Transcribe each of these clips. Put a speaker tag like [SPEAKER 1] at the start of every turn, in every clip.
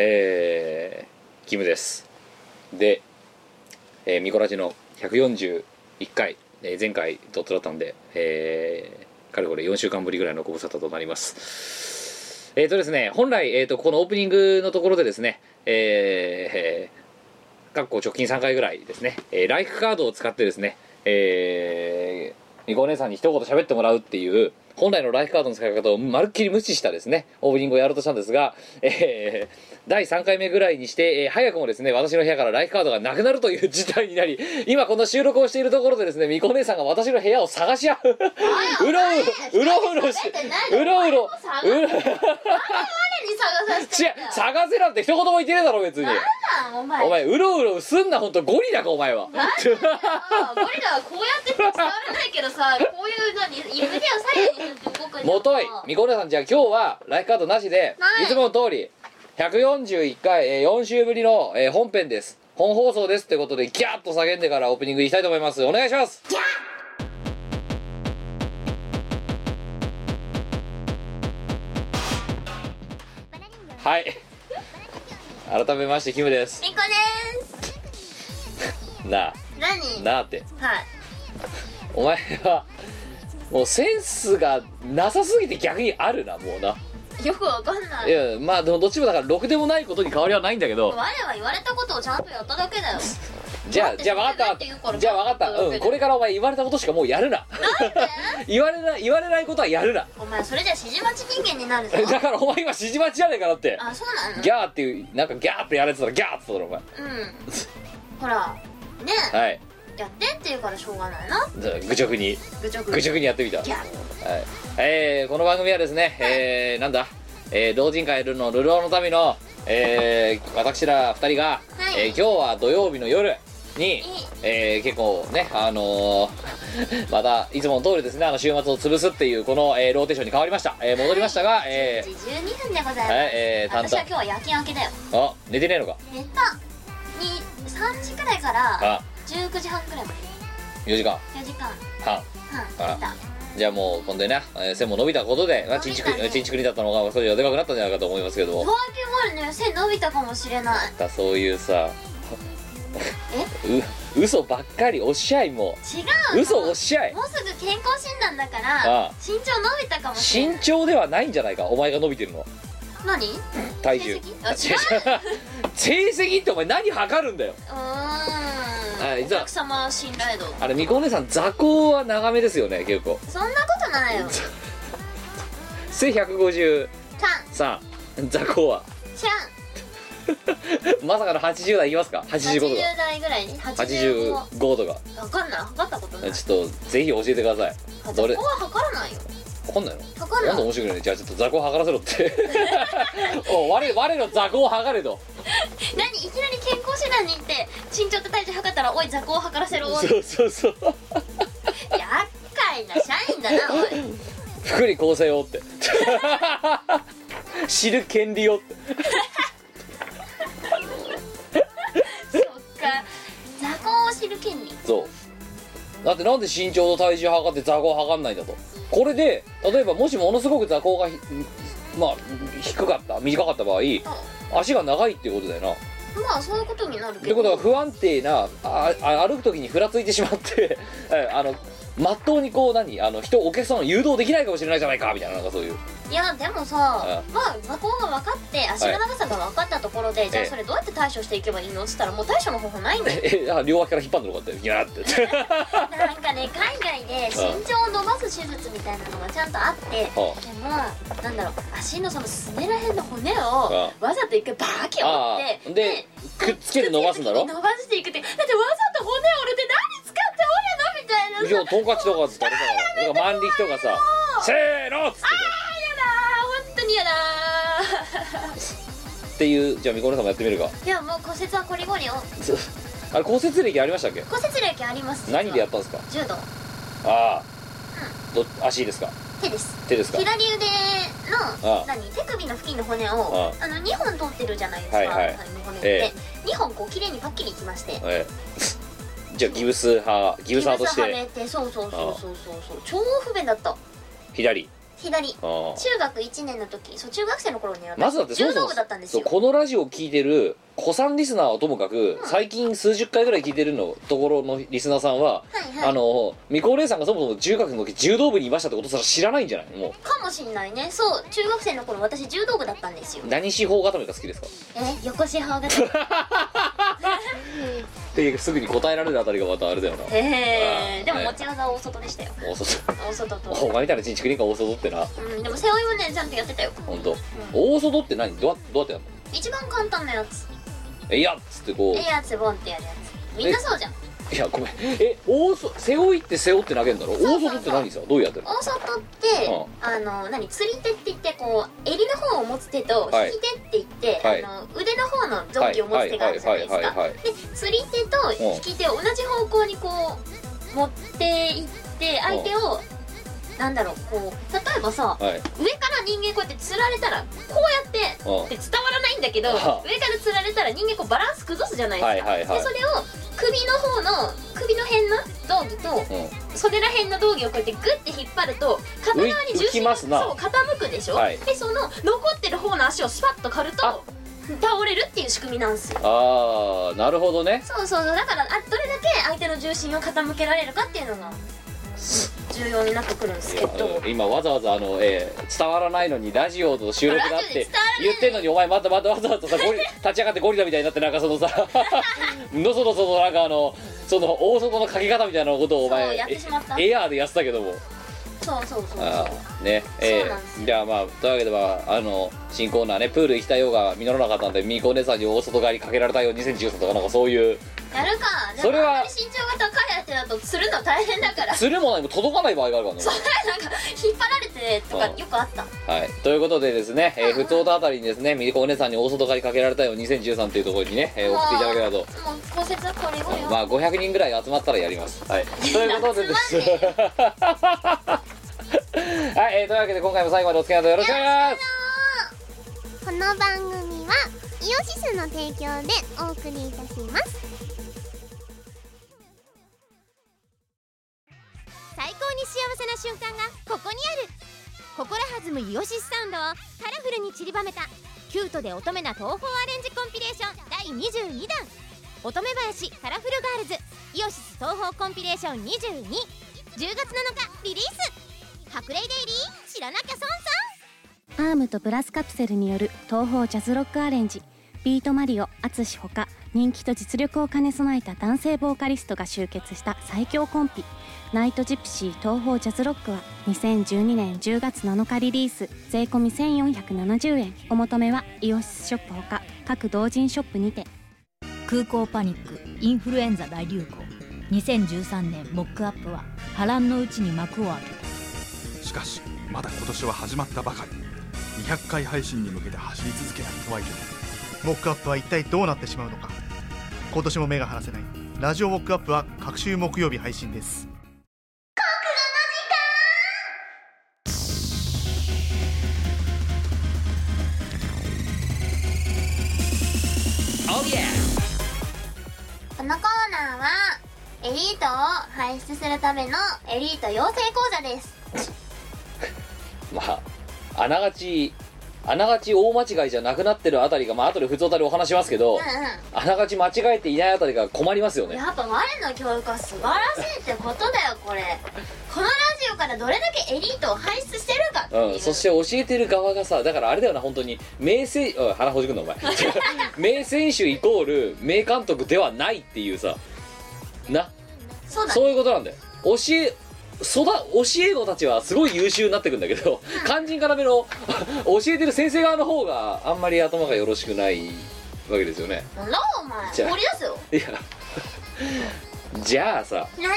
[SPEAKER 1] えー、キムです。で、えー、ミコラジの141回、えー前回ドットだったんで、えー、かれこれ4週間ぶりぐらいのご無沙汰となります。えーとですね本来、えー、とこのオープニングのところでですねえー、かっこ直近3回ぐらいですね、えーライフカードを使ってですねえー、みこお姉さんに一言喋ってもらうっていう本来のライフカードの使い方をまるっきり無視したですねオープニングをやろうとしたんですが、えー第3回目ぐらいにして、えー早くもですね私の部屋からライフカードがなくなるという事態になり今この収録をしているところでですねみこお姉さんが私の部屋を探し合う。うろうろうろうろしうろうろうろ
[SPEAKER 2] 何に探させて
[SPEAKER 1] 違う探せなんて一言も言ってねえだろ別に。
[SPEAKER 2] なんお前。
[SPEAKER 1] お前うろうろすんな本当ゴリラかお前は。
[SPEAKER 2] なんだよ。ゴリラはこうやって伝わらないけどさこういう何指では左右に動くんだ
[SPEAKER 1] もといみこお姉さんじゃあ今日はライフカードなしで
[SPEAKER 2] ない。
[SPEAKER 1] いつもの通り141回、えー4週ぶりの、えー本編です。本放送ですってことでギャーッと叫んでからオープニングいきたいと思います。お願いしますはい。改めましてキムです。
[SPEAKER 2] みこです。
[SPEAKER 1] なあ。
[SPEAKER 2] 何？
[SPEAKER 1] なあって。
[SPEAKER 2] はい。
[SPEAKER 1] お前はもうセンスがなさすぎて逆にあるなもうな。
[SPEAKER 2] よくわかんない。
[SPEAKER 1] いやまあでもどっちもだからろくでもないことに変わりはないんだけど。
[SPEAKER 2] 我は言われたことをちゃんとやっただけだよ
[SPEAKER 1] じゃあじゃあ分かったじゃあ分かった。うんこれからお前言われたことしかもうやるな。言われない言われないことはやるな。
[SPEAKER 2] お前それじゃ指示待ち人間になるぞ。
[SPEAKER 1] だからお前今指示待ちじゃねえかなって。
[SPEAKER 2] あそうなの？
[SPEAKER 1] ギャーっていうなんかギャーってやられてたらギャーって言ったら
[SPEAKER 2] うん。ほらね
[SPEAKER 1] お前はい。
[SPEAKER 2] やってって言うからしょうがないな。
[SPEAKER 1] 愚直に。
[SPEAKER 2] ぐちょぐ
[SPEAKER 1] 愚直にやってみた。はい
[SPEAKER 2] ギャー。
[SPEAKER 1] えーこの番組はですねえーなんだ？えー同人会ルのルローの民のえー私ら二人が
[SPEAKER 2] はい。
[SPEAKER 1] えー今日は土曜日の夜にえー結構ねあのー またいつもの通りですねあの週末を潰すっていうこの、えーローテーションに変わりました、えー戻りましたが、え
[SPEAKER 2] 10時12分でございます、
[SPEAKER 1] はいえー担当。
[SPEAKER 2] 私は今日は夜勤明けだよ。
[SPEAKER 1] ーあ寝てねえのか？
[SPEAKER 2] 寝た。に3時くらいから
[SPEAKER 1] あ。
[SPEAKER 2] 19時半くらいまで。
[SPEAKER 1] 4時間。
[SPEAKER 2] 4時間。
[SPEAKER 1] 半
[SPEAKER 2] 半寝た。
[SPEAKER 1] じゃあもう今度ね、えー背も伸びたことで、まあ、ちんちく
[SPEAKER 2] ね
[SPEAKER 1] ちんちくりだったのがそれでかくなったんじゃないかと思いますけども。
[SPEAKER 2] 最近までね背伸びたかもしれない。
[SPEAKER 1] またそういうさ う嘘ばっかりおっしゃいも
[SPEAKER 2] 違うの。
[SPEAKER 1] う嘘おっしゃい。
[SPEAKER 2] もうすぐ健康診断だか
[SPEAKER 1] あ
[SPEAKER 2] ら
[SPEAKER 1] あ
[SPEAKER 2] 身長伸びたかもしれない。
[SPEAKER 1] 身長ではないんじゃないかお前が伸びてるの。は
[SPEAKER 2] 何？う
[SPEAKER 1] 体重。
[SPEAKER 2] 成績？う。
[SPEAKER 1] 成績ってお前何測るんだよ。
[SPEAKER 2] ーん。
[SPEAKER 1] はいじゃあ。
[SPEAKER 2] お客様信頼度。
[SPEAKER 1] あれみこお姉さん座高は長めですよね結構。
[SPEAKER 2] そんなことないよ。
[SPEAKER 1] 背153
[SPEAKER 2] ちゃん。
[SPEAKER 1] 座高は。
[SPEAKER 2] ちゃん
[SPEAKER 1] まさかの80代いきますか？85と
[SPEAKER 2] 80
[SPEAKER 1] か
[SPEAKER 2] 代ぐらい？に85
[SPEAKER 1] 85とか。
[SPEAKER 2] わかんない測ったことない。
[SPEAKER 1] ちょっとぜひ教えてください。どれ
[SPEAKER 2] そこは測らないよ。
[SPEAKER 1] わかんないの？
[SPEAKER 2] 測らない。
[SPEAKER 1] なんで面白くない？じゃあちょっと座高測らせろって。お我我の座高を測れと。
[SPEAKER 2] 何？いきなり健康診断に行って身長と体重測ったらおい座高を測らせろ。おい
[SPEAKER 1] そうそうそう。
[SPEAKER 2] 厄介な社員だなおい。
[SPEAKER 1] 福利厚生をって。知る権利をって
[SPEAKER 2] か座高を知る権利
[SPEAKER 1] そう。だってなんで身長と体重測って座高測んないんだと。これで例えばもしものすごく座高がひまあ低かった短かった場合足が長いっていうことだよな。
[SPEAKER 2] まあそういうことになる
[SPEAKER 1] ってことは不安定なああ歩く時にふらついてしまって えあのまっとうにこう何あの人お客さんを誘導できないかもしれないじゃないかみたいななんかそういう
[SPEAKER 2] いやでもさまあ座高が分かって足の長さが分かったところで、じゃあそれどうやって対処していけばいいの？っつったらもう対処の方法ないんだよ。
[SPEAKER 1] えあ両脇から引っ張るのかってギャーって。
[SPEAKER 2] なんかね海外で身長を伸ばす手術みたいなのがちゃんとあってで
[SPEAKER 1] は
[SPEAKER 2] もなんだろう足のそのすねらへんの骨をわざと一回バーキ折
[SPEAKER 1] あ
[SPEAKER 2] って
[SPEAKER 1] あでくっつけて伸ばすんだろ？
[SPEAKER 2] 伸ばしていくってだってわざと骨折るって何使って折るの？みたいなさ。
[SPEAKER 1] いやトンカチとかっつったらさ万力とかさせーのっつって
[SPEAKER 2] 当にやだ
[SPEAKER 1] っていうじゃあみこねさんもやってみるか。
[SPEAKER 2] ーいやもう骨折はこりごりを。
[SPEAKER 1] あれ骨折歴ありましたっけ？
[SPEAKER 2] 骨折歴あります。
[SPEAKER 1] 何でやっ
[SPEAKER 2] った
[SPEAKER 1] んですか？
[SPEAKER 2] 柔道。
[SPEAKER 1] ああ。ど足ですか？
[SPEAKER 2] 手です。
[SPEAKER 1] 手ですか？
[SPEAKER 2] 左腕の
[SPEAKER 1] あ
[SPEAKER 2] 何？手首の付近の骨をあの2本取ってるじゃないですか、
[SPEAKER 1] はいはい。
[SPEAKER 2] の骨っ
[SPEAKER 1] え
[SPEAKER 2] て、2本こう綺麗にパッキリいきまして。
[SPEAKER 1] ええ。じゃあギブス派ギブス派とし
[SPEAKER 2] ギブスは
[SPEAKER 1] て
[SPEAKER 2] めてそうそうそうそうそうそう。超不便だった。
[SPEAKER 1] 左
[SPEAKER 2] 左。中学1年の時。そう中学生の頃に私
[SPEAKER 1] まずだってそもそも
[SPEAKER 2] 柔道部だったんです
[SPEAKER 1] そう
[SPEAKER 2] よ
[SPEAKER 1] このラジオを聞いてる子さんリスナーはともかく、最近数十回ぐらい聞いてるのところのリスナーさんは、
[SPEAKER 2] はいはい。
[SPEAKER 1] あのみこお姉さんがそもそも中学の時柔道部にいましたってことすら知らないんじゃない？も
[SPEAKER 2] かもしんないね。そう中学生の頃私柔道部だったんですよ。
[SPEAKER 1] う何四方固めが好きですか？
[SPEAKER 2] え横四方が
[SPEAKER 1] ってすぐに答えられるあたりがまたあれだよな。
[SPEAKER 2] へえでも
[SPEAKER 1] ね
[SPEAKER 2] 持ち技は大外でしたよ。
[SPEAKER 1] 大外
[SPEAKER 2] 大外と。
[SPEAKER 1] お前みたいなちんちくりんか大外ってな。
[SPEAKER 2] うんでも背負いはねちゃんとやってたよ。
[SPEAKER 1] 本当。大外って何？どうやどうやってやる
[SPEAKER 2] 一番簡単なやつ。
[SPEAKER 1] のえいやっつってこう。
[SPEAKER 2] えやつボンってやるやつ。みんなそうじゃん
[SPEAKER 1] いやごめん。え大外背負いって背負って投げるんだろ？大外って何さ？どうやってるの？
[SPEAKER 2] 大外ってあの何？釣り手って言ってこう襟の方を持つ手と
[SPEAKER 1] はい。
[SPEAKER 2] 引き手って言って、
[SPEAKER 1] はい。
[SPEAKER 2] あの腕の方の臓器を持つ手があるじゃないです
[SPEAKER 1] はいはいはいはい
[SPEAKER 2] かで釣り手と引き手を同じ方向にこう持っていって相手をなんだろうこう例えばさ
[SPEAKER 1] はい。
[SPEAKER 2] 上から人間こうやって釣られたらこうやって
[SPEAKER 1] うん
[SPEAKER 2] で伝わらないんだけど上
[SPEAKER 1] あ。
[SPEAKER 2] から釣られたら人間こうバランス崩すじゃないですか、
[SPEAKER 1] はいはいはい。
[SPEAKER 2] でそれを首の方の首の辺の道着と
[SPEAKER 1] うん。
[SPEAKER 2] 袖ら辺の道着をこうやってグッて引っ張ると片側に重心がそう傾くでしょ、
[SPEAKER 1] はい。
[SPEAKER 2] でその残ってる方の足をスパッと刈る
[SPEAKER 1] あ。
[SPEAKER 2] と倒れるっていう仕組みなんですよ。
[SPEAKER 1] ああなるほどね。
[SPEAKER 2] そうそうそう。だからあどれだけ相手の重心を傾けられるかっていうのが重要になってくるんですけど。
[SPEAKER 1] うん今わざわざあの、えー伝わらないのにラジオの収録だって 言ってんのにお前またまたわざわざさゴリ立ち上がってゴリラみたいになってなんかそのさ のそのそのなんかあのその大外のかけ方みたいなことをお前エエアーでやってたけども。
[SPEAKER 2] そうそうそう
[SPEAKER 1] あ
[SPEAKER 2] そう。
[SPEAKER 1] ーねえー、じゃあまあというわけではあの新コーナーねプール行きたいようが実らなかったんでみーこお姉さんに大外側にかけられたよ2013とかなんかそういう。
[SPEAKER 2] やるか。で
[SPEAKER 1] それは
[SPEAKER 2] もあんまり身長が高い相手だと釣るの大変だから。
[SPEAKER 1] 釣るも何も届かない場合があるからね。
[SPEAKER 2] それなんか引っ張られてとか
[SPEAKER 1] うん
[SPEAKER 2] よくあった。
[SPEAKER 1] はい、ということでですね、えー、ふつおたあたりにですね、みりこお姉さんに大外刈りかけられたよ2013というところにね、えー送っていただければと。
[SPEAKER 2] もう骨折はこれ後よ。
[SPEAKER 1] まあ500人ぐらい集まったらやります。はい。ということでです。
[SPEAKER 2] 集
[SPEAKER 1] はい、えー、というわけで今回も最後までお付き合いのほどよろしくお願いします。
[SPEAKER 3] この番組はイオシスの提供でお送りいたします。最高に幸せな瞬間がここにある。心弾むイオシスサウンドをカラフルに散りばめたキュートで乙女な東宝アレンジコンピレーション第22弾。乙女林カラフルガールズイオシス東宝コンピレーション221 0月7日リリース。白麗デイリー知らなきゃ損損
[SPEAKER 4] アームとプラスカプセルによる東方ジャズロックアレンジ。ビートマリオ淳ほか人気と実力を兼ね備えた男性ボーカリストが集結した最強コンピナイトジプシー東方ジャズロックは2012年10月7日リリース。税込1470円。お求めはイオシスショップほか各同人ショップにて。
[SPEAKER 5] 空港パニックインフルエンザ大流行。2013年モックアップは波乱のうちに幕を開けた。
[SPEAKER 6] しかしまだ今年は始まったばかり200回配信に向けて走り続けないとはいけない
[SPEAKER 7] モックアップは一体どうなってしまうのか。今年も目が離せない。ラジオモックアップは各週木曜日配信です。
[SPEAKER 2] このコーナーはエリートを輩出するためのエリート養成講座です。
[SPEAKER 1] まあ、あながち、あながち大間違いじゃなくなってるあたりが、まあ後で普通おたりお話しますけど、
[SPEAKER 2] うん
[SPEAKER 1] あながち間違えていないあたりが困りますよね。
[SPEAKER 2] うんやっぱ我の教育は素晴らしいってことだよこれ。このラジオからどれだけエリートを輩出してるかっていう、
[SPEAKER 1] うん、そして教えてる側がさだからあれだよな本当に。名選おい鼻ほじくんなお前。名選手イコール名監督ではないっていうさ。な。
[SPEAKER 2] そうだね。
[SPEAKER 1] そういうことなんだよ。教え育教え子たちはすごい優秀になってくんだけど肝心からめの教えてる先生側の方があんまり頭がよろしくないわけですよね。
[SPEAKER 2] なんだお前
[SPEAKER 1] じゃあ。
[SPEAKER 2] 掘り出すよ。
[SPEAKER 1] いや。じゃあさ。
[SPEAKER 2] 何？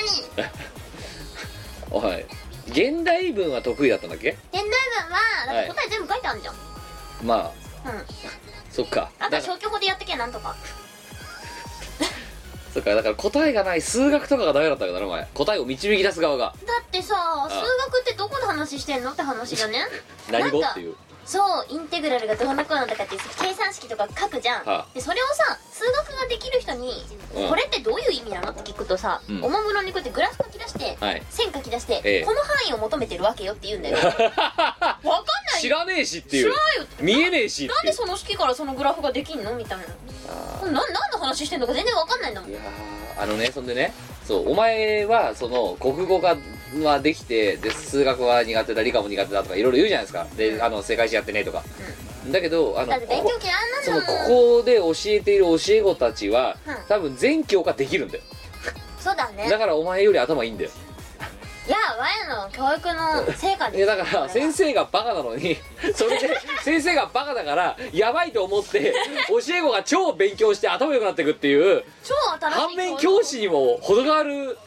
[SPEAKER 1] おい現代文は得意だったんだっけ？
[SPEAKER 2] 現代文はだって答え全部書いてあるじゃん、
[SPEAKER 1] まあ。
[SPEAKER 2] うん。
[SPEAKER 1] そっか。
[SPEAKER 2] あとは消去法でやってけなんとか
[SPEAKER 1] そっかだから答えがない数学とかがダメだったからなお前。答えを導き出す側が。
[SPEAKER 2] だってさ数学ってどこの話してんの？って話じゃね。
[SPEAKER 1] 何語？っていう
[SPEAKER 2] そうインテグラルがどうのこうのとかって計算式とか書くじゃん、
[SPEAKER 1] はあ。
[SPEAKER 2] でそれをさ数学ができる人に、
[SPEAKER 1] うん。
[SPEAKER 2] これってどういう意味なのって聞くとさ、
[SPEAKER 1] うん。
[SPEAKER 2] おもむろにこうやってグラフ書き出して、
[SPEAKER 1] はい。
[SPEAKER 2] 線書き出して、
[SPEAKER 1] ええ。
[SPEAKER 2] この範囲を求めてるわけよって言うんだよ。わかんない
[SPEAKER 1] 知らねえしって
[SPEAKER 2] 知
[SPEAKER 1] いう。
[SPEAKER 2] らないよ
[SPEAKER 1] 見えねえし
[SPEAKER 2] なんでその式からそのグラフができんの？みたいな。何の話してんのか全然わかんないんだもん。
[SPEAKER 1] ーいやーあのねそんでねそうお前はその国語がはできてで数学は苦手だ理科も苦手だとかいろいろ言うじゃないですか。であの世界史やってねとか、だけどあの
[SPEAKER 2] 勉強
[SPEAKER 1] こ
[SPEAKER 2] 嫌い
[SPEAKER 1] ここで教えている教え子たちは、
[SPEAKER 2] うん。
[SPEAKER 1] 多分全教科できるんだよ。
[SPEAKER 2] そうだね。
[SPEAKER 1] だからお前より頭いいんだよ。
[SPEAKER 2] いや我の教育の成果
[SPEAKER 1] い
[SPEAKER 2] です
[SPEAKER 1] やだから先生がバカなのにそれで先生がバカだからやばいと思って教え子が超勉強して頭良くなっていくっていう
[SPEAKER 2] 超新しい
[SPEAKER 1] 反面教師にも程がある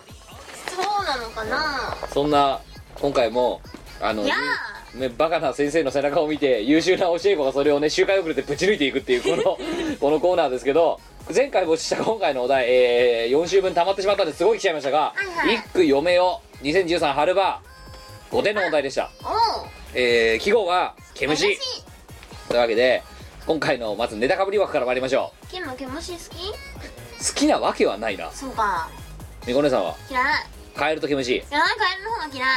[SPEAKER 2] そうなのかな？
[SPEAKER 1] そんな今回もあの
[SPEAKER 2] いや
[SPEAKER 1] ね、バカな先生の背中を見て優秀な教え子がそれをね周回遅れてぶち抜いていくっていうこの このコーナーですけど前回募集した今回のお題、えー4週分溜まってしまったんですごい来ちゃいましたが「
[SPEAKER 2] はいはい。
[SPEAKER 1] 一句嫁よ2013春場」5点のお題でした、えー、記号が「毛虫」というわけで今回のまずネタかぶり枠から参りましょ
[SPEAKER 2] キム毛虫好き？
[SPEAKER 1] う好きなわけはないな。
[SPEAKER 2] そうか。
[SPEAKER 1] みこねさんは？
[SPEAKER 2] 嫌い
[SPEAKER 1] カエルと毛虫、
[SPEAKER 2] 嫌いカエルの方が嫌い。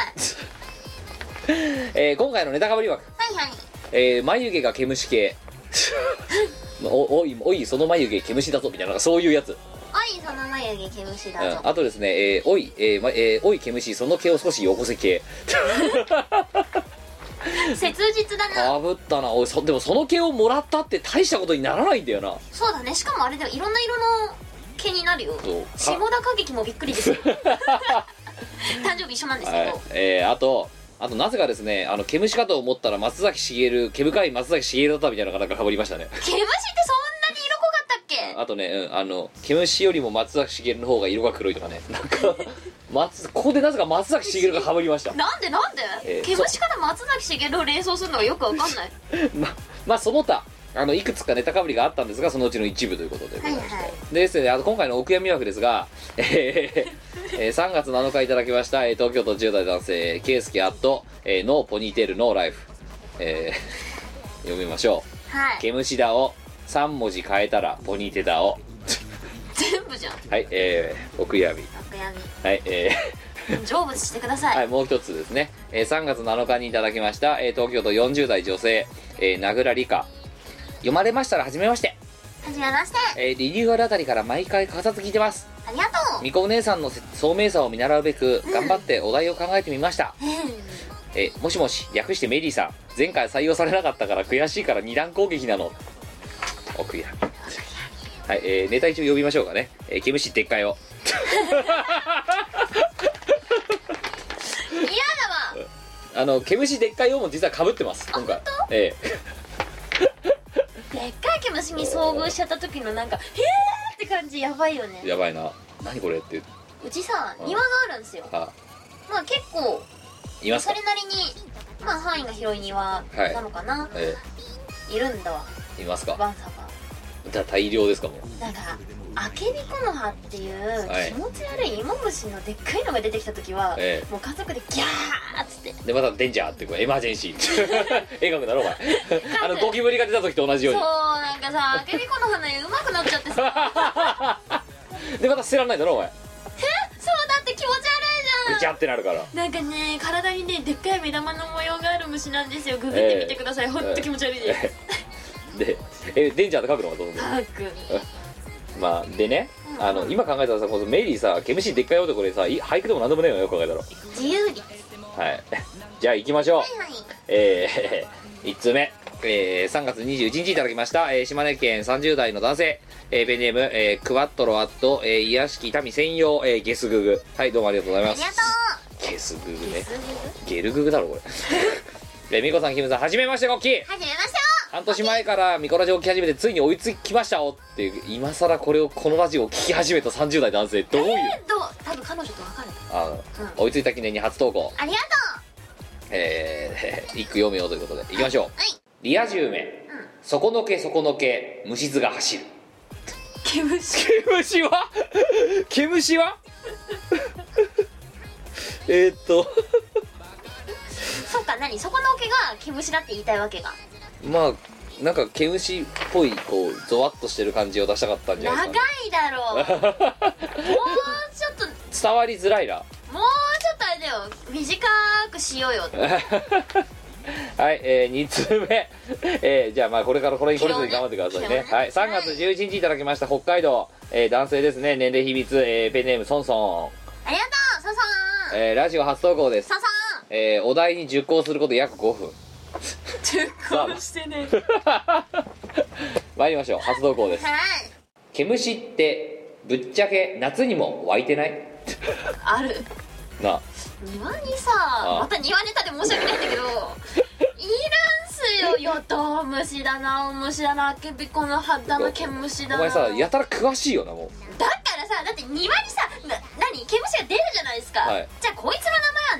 [SPEAKER 1] えー今回のネタかぶり枠。
[SPEAKER 2] はいはい。
[SPEAKER 1] えー、眉毛が毛虫系。おおいおいその眉毛毛虫だぞみたいなそういうやつ、うん、
[SPEAKER 2] おいその眉毛毛虫だぞ。
[SPEAKER 1] あとですね、えーおい、えーまえーおい毛虫その毛を少しよこせ系。
[SPEAKER 2] 切実だな。
[SPEAKER 1] かぶったな。おいそでもその毛をもらったって大したことにならないんだよな。
[SPEAKER 2] そうだね。しかもあれでいろんな色の毛になるよ。下田歌劇もびっくりですよ。誕生日一緒なんですけど、
[SPEAKER 1] はい。えー、あとあとなぜかですねあの毛虫かと思ったら松崎しげる毛深い松崎しげるだったみたいなのがなんかかぶりましたね。
[SPEAKER 2] 毛虫ってそんなに色濃かったっけ？
[SPEAKER 1] あとね、うん、あの毛虫よりも松崎しげるの方が色が黒いとかね。なんか 松ここでなぜか松崎しげるがかぶりました。
[SPEAKER 2] なんでなんで、
[SPEAKER 1] えー
[SPEAKER 2] 毛虫から松崎しげるを連想するのがよくわかんない。
[SPEAKER 1] ままあその他あのいくつかネタかぶりがあったんですがそのうちの一部ということでございまして、
[SPEAKER 2] はいはい。
[SPEAKER 1] でですねあと今回のお悔やみ枠ですが、えーえー3月7日いただきました、えー東京都10代男性ケイスケアット、えー、ノーポニーテールノーライフ、えー読みましょう。
[SPEAKER 2] はい。
[SPEAKER 1] 毛虫だを3文字変えたらポニーテだを。
[SPEAKER 2] 全部じゃん。
[SPEAKER 1] はいえー、お悔やみ。
[SPEAKER 2] お悔や
[SPEAKER 1] はいえー。
[SPEAKER 2] み成仏してください、
[SPEAKER 1] はい、もう一つですね、えー3月7日にいただきました、えー東京都40代女性、えー、名倉理香読まれましたらはじめまして、
[SPEAKER 2] はじめまして。
[SPEAKER 1] えーリニューアルあたりから毎回欠かさず聞いてます。
[SPEAKER 2] ありがとう。
[SPEAKER 1] みこお姉さんの聡明さを見習うべく頑張ってお題を考えてみました、えーもしもし略してメリーさん。前回採用されなかったから悔しいから二段攻撃なの。お悔やみはい、えーネタ一応呼びましょうかね、えー、毛虫でっかいを。
[SPEAKER 2] 嫌だわ。
[SPEAKER 1] あの毛虫でっかいをも実はかぶってます今回。え
[SPEAKER 2] でっかい毛虫に遭遇しちゃった時のなんか「へえ!」って感じやばいよね。
[SPEAKER 1] ー、やばいな。何これって。
[SPEAKER 2] うちさ
[SPEAKER 1] うん。
[SPEAKER 2] 庭があるんですよ。
[SPEAKER 1] あ。
[SPEAKER 2] まあ結構
[SPEAKER 1] いますか？
[SPEAKER 2] それなりにまあ範囲が広い庭なのかな、
[SPEAKER 1] え
[SPEAKER 2] い、るんだわ。
[SPEAKER 1] ーいますか？
[SPEAKER 2] バンサが
[SPEAKER 1] じゃあ大量ですかもう。
[SPEAKER 2] なんかアケビコノハっていう
[SPEAKER 1] はい。
[SPEAKER 2] 気持ち悪い芋虫のでっかいのが出てきた時は、
[SPEAKER 1] え
[SPEAKER 2] もう家族でギャーっつって。
[SPEAKER 1] でまたデンジャーってこうエマージェンシー。絵描くだろお前。あのゴキブリが出た時と同じよ
[SPEAKER 2] そう
[SPEAKER 1] う
[SPEAKER 2] なんかさアケビコノハねうまくなっちゃってさ。
[SPEAKER 1] に でまた捨てらんないだろお前。
[SPEAKER 2] そうだって気持ち悪いじゃん。
[SPEAKER 1] ぐちゃってなるから。
[SPEAKER 2] なんかね体にねでっかい目玉の模様がある虫なんですよ。ググってみてください、ほんと気持ち悪いです、
[SPEAKER 1] でえデンジャーって書くのがどうぞ
[SPEAKER 2] たく。
[SPEAKER 1] まあでね
[SPEAKER 2] うん。
[SPEAKER 1] あの今考えたらさこのメリーさ毛虫でっかい男でさい俳句でも何でもねえのよく考えたら
[SPEAKER 2] 自由に。
[SPEAKER 1] はい。じゃあ行きましょう。
[SPEAKER 2] はいはい。
[SPEAKER 1] えー、1通目、えー、3月21日いただきました、えー島根県30代の男性、えーペンネーム、えークワットロアット、えー、癒しき民専用、えーゲスググ。はいどうもありがとうございます。
[SPEAKER 2] ありがと
[SPEAKER 1] ゲスググね。ゲルググだろこれ。えーみこさんキムさんはじめましてゴッキー
[SPEAKER 2] はじめまして
[SPEAKER 1] 半年前からミコラジオを聞き始めてついに追いつきましたよっていう今更これをこのラジオを聞き始めた30代男性どういう？
[SPEAKER 2] えっと多分彼女と別れた。
[SPEAKER 1] あの、追いついた記念に初投稿。
[SPEAKER 2] ありがと
[SPEAKER 1] えー、一句読めようということでいきましょう、
[SPEAKER 2] はい。
[SPEAKER 1] リア充名、
[SPEAKER 2] ん。
[SPEAKER 1] 底のけ底のけ虫図が走る。
[SPEAKER 2] う毛虫。
[SPEAKER 1] 毛虫は？毛虫は？えーっと。
[SPEAKER 2] そそっか何？そこの毛が毛虫だって言いたいわけが
[SPEAKER 1] まあなんか毛虫っぽいこうゾワッとしてる感じを出したかったんじゃない
[SPEAKER 2] 長
[SPEAKER 1] ですか、ね、
[SPEAKER 2] いだろう。もうちょっと
[SPEAKER 1] 伝わりづらいな。
[SPEAKER 2] もうちょっとあれだよ。短くしようよ。
[SPEAKER 1] はい、えー、2通目、えー、じゃあまあこれからこれにこれぞに頑張ってくださいね。はい3月11日いただきました北海道、えー、男性ですね。年齢秘密、えー、ペンネームソンソ
[SPEAKER 2] ありがとうサさ
[SPEAKER 1] ン、えー、ラジオ初投稿です。
[SPEAKER 2] さ
[SPEAKER 1] えー、お題に熟考すること約5分。
[SPEAKER 2] ん結婚してね
[SPEAKER 1] 参りましょう。初投稿です。
[SPEAKER 2] はい。
[SPEAKER 1] 毛虫ってぶっちゃけ夏にも湧いてない？
[SPEAKER 2] ある。
[SPEAKER 1] な
[SPEAKER 2] 庭にさ
[SPEAKER 1] あ
[SPEAKER 2] また庭ネタで申し訳ないんだけどいらんすよヨトウムシだなオムシだなアケビコの肌の毛虫だな。
[SPEAKER 1] お前さやたら詳しいよなもう。
[SPEAKER 2] だからさだって庭にさ毛虫が出るじゃないですか、
[SPEAKER 1] はい。
[SPEAKER 2] じゃあこいつの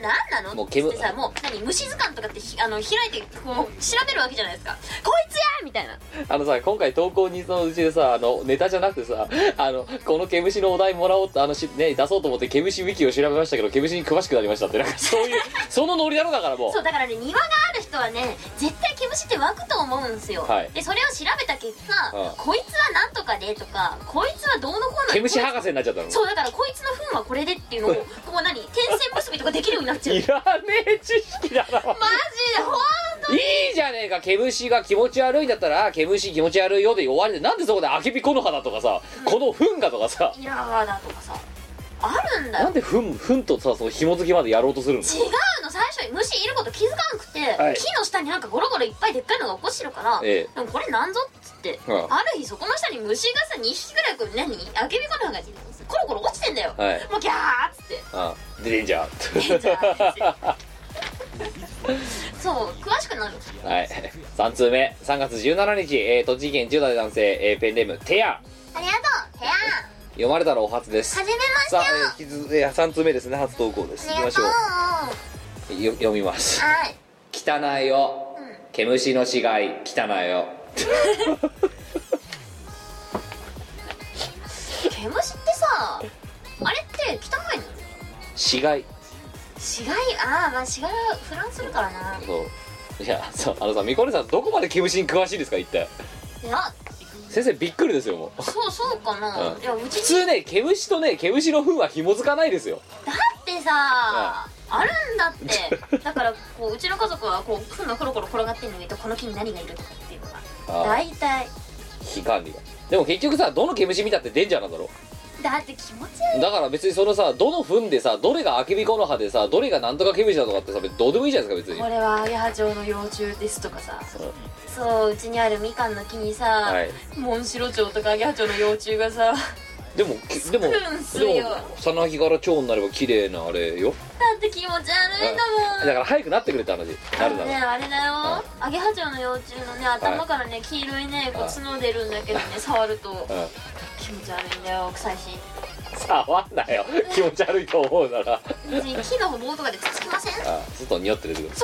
[SPEAKER 2] 名前は何なの？
[SPEAKER 1] もう毛む
[SPEAKER 2] ってさもう何虫図鑑とかってひあの開いてこう調べるわけじゃないですか。こいつやみたいな。
[SPEAKER 1] あのさ今回投稿にそのうちでさあのネタじゃなくてさあのこの毛虫のお題もらおうとあのし、ね、出そうと思って毛虫ウィキを調べましたけど毛虫に詳しくなりましたって。なんかそういう そのノリだろだからもう。
[SPEAKER 2] そうだからね庭がある人はね絶対毛虫って湧くと思うんですよ、
[SPEAKER 1] はい。
[SPEAKER 2] でそれを調べた結果、
[SPEAKER 1] うん。
[SPEAKER 2] こいつはなんとかでとかこいつはどうのこうの
[SPEAKER 1] 毛虫博士になっちゃったの？
[SPEAKER 2] そうだからこいつの糞はこれでっていうのをこう何？点線結びとかできるようになっちゃう。
[SPEAKER 1] いらねえ知識だな。
[SPEAKER 2] マジでほんと
[SPEAKER 1] いいじゃねえか。毛虫が気持ち悪いんだったらあ毛虫気持ち悪いよで終わりで。なんでそこでアケビコノハだとかさ、この糞がとかさ。
[SPEAKER 2] イラーだとかさあるんだよ。
[SPEAKER 1] なんで糞糞とさその紐付きまでやろうとするの？
[SPEAKER 2] 違うの。最初に虫いること気づかなくて、
[SPEAKER 1] はい。
[SPEAKER 2] 木の下になんかゴロゴロいっぱいでっかいのが落っこちてるから、
[SPEAKER 1] ええ。
[SPEAKER 2] でもこれなんぞっつって、
[SPEAKER 1] うん
[SPEAKER 2] ある日そこの下に虫がさ2匹ぐらいこう何アケビコのがコロコロ落ちてんだよ、
[SPEAKER 1] はい。
[SPEAKER 2] もうギャーっつって。
[SPEAKER 1] あ出てんじゃん
[SPEAKER 2] えじゃあそう詳しくなる
[SPEAKER 1] はい。3通目。3月17日、えー、栃木県10代男性、えーペンネームテア。
[SPEAKER 2] ありがとう。部屋
[SPEAKER 1] 読まれたらお初です。
[SPEAKER 2] はじめまして
[SPEAKER 1] さあ、
[SPEAKER 2] よ
[SPEAKER 1] えー、引き続えー、3通目ですね。初投稿です。いきましょ
[SPEAKER 2] う。
[SPEAKER 1] よ読みます。
[SPEAKER 2] はい。
[SPEAKER 1] 汚いよ。毛虫の死骸。汚いよ。
[SPEAKER 2] 毛虫ってさあれって汚いの？
[SPEAKER 1] 死骸。
[SPEAKER 2] 死骸？ああまあ死骸はフランスるからな。
[SPEAKER 1] そう。いやそう。あのさみこねさんどこまで毛虫に詳しいですか一体？
[SPEAKER 2] いや
[SPEAKER 1] 先生びっくりですよもう。
[SPEAKER 2] そうそうかな、
[SPEAKER 1] うん。
[SPEAKER 2] いやうち
[SPEAKER 1] 普通ね毛虫とね毛虫の糞は紐づかないですよ。
[SPEAKER 2] だってさ、あるんだって。だからこううちの家族はこう糞がコロコロ転がってるのにとこの木に何がいるっていうのが。大体。
[SPEAKER 1] 非管理が。でも結局さどの毛虫見たってデンジャーなんだろ
[SPEAKER 2] だって気持ち悪い。
[SPEAKER 1] だから別にそのさどの糞でさどれがアケビコの葉でさどれがなんとか毛虫だとかってさ別にどうでもいいじゃないですか別に。
[SPEAKER 2] これはアゲハチョウの幼虫ですとかさ。
[SPEAKER 1] うん。
[SPEAKER 2] そううちにあるみかんの木にさ、
[SPEAKER 1] はい。
[SPEAKER 2] モンシロチョウとかアゲハチョウの幼虫がさだ
[SPEAKER 1] でもきでもでもさなぎから蝶になれば綺麗なあれよ。
[SPEAKER 2] って気持ち悪いんだもん。
[SPEAKER 1] だから早くなってくれって話。なるなら。
[SPEAKER 2] ねあれだよ。
[SPEAKER 1] は
[SPEAKER 2] アゲハチョウの幼虫のね頭からね黄色いねこう
[SPEAKER 1] はい。
[SPEAKER 2] 角出るんだけどね触ると。
[SPEAKER 1] うん
[SPEAKER 2] 気持ち悪いんだよ臭いし
[SPEAKER 1] 触んなよ。気持ち悪いと思うなら。
[SPEAKER 2] 木の棒とかでつつきません？そう
[SPEAKER 1] あ外に匂って出てくる。
[SPEAKER 2] 気持ち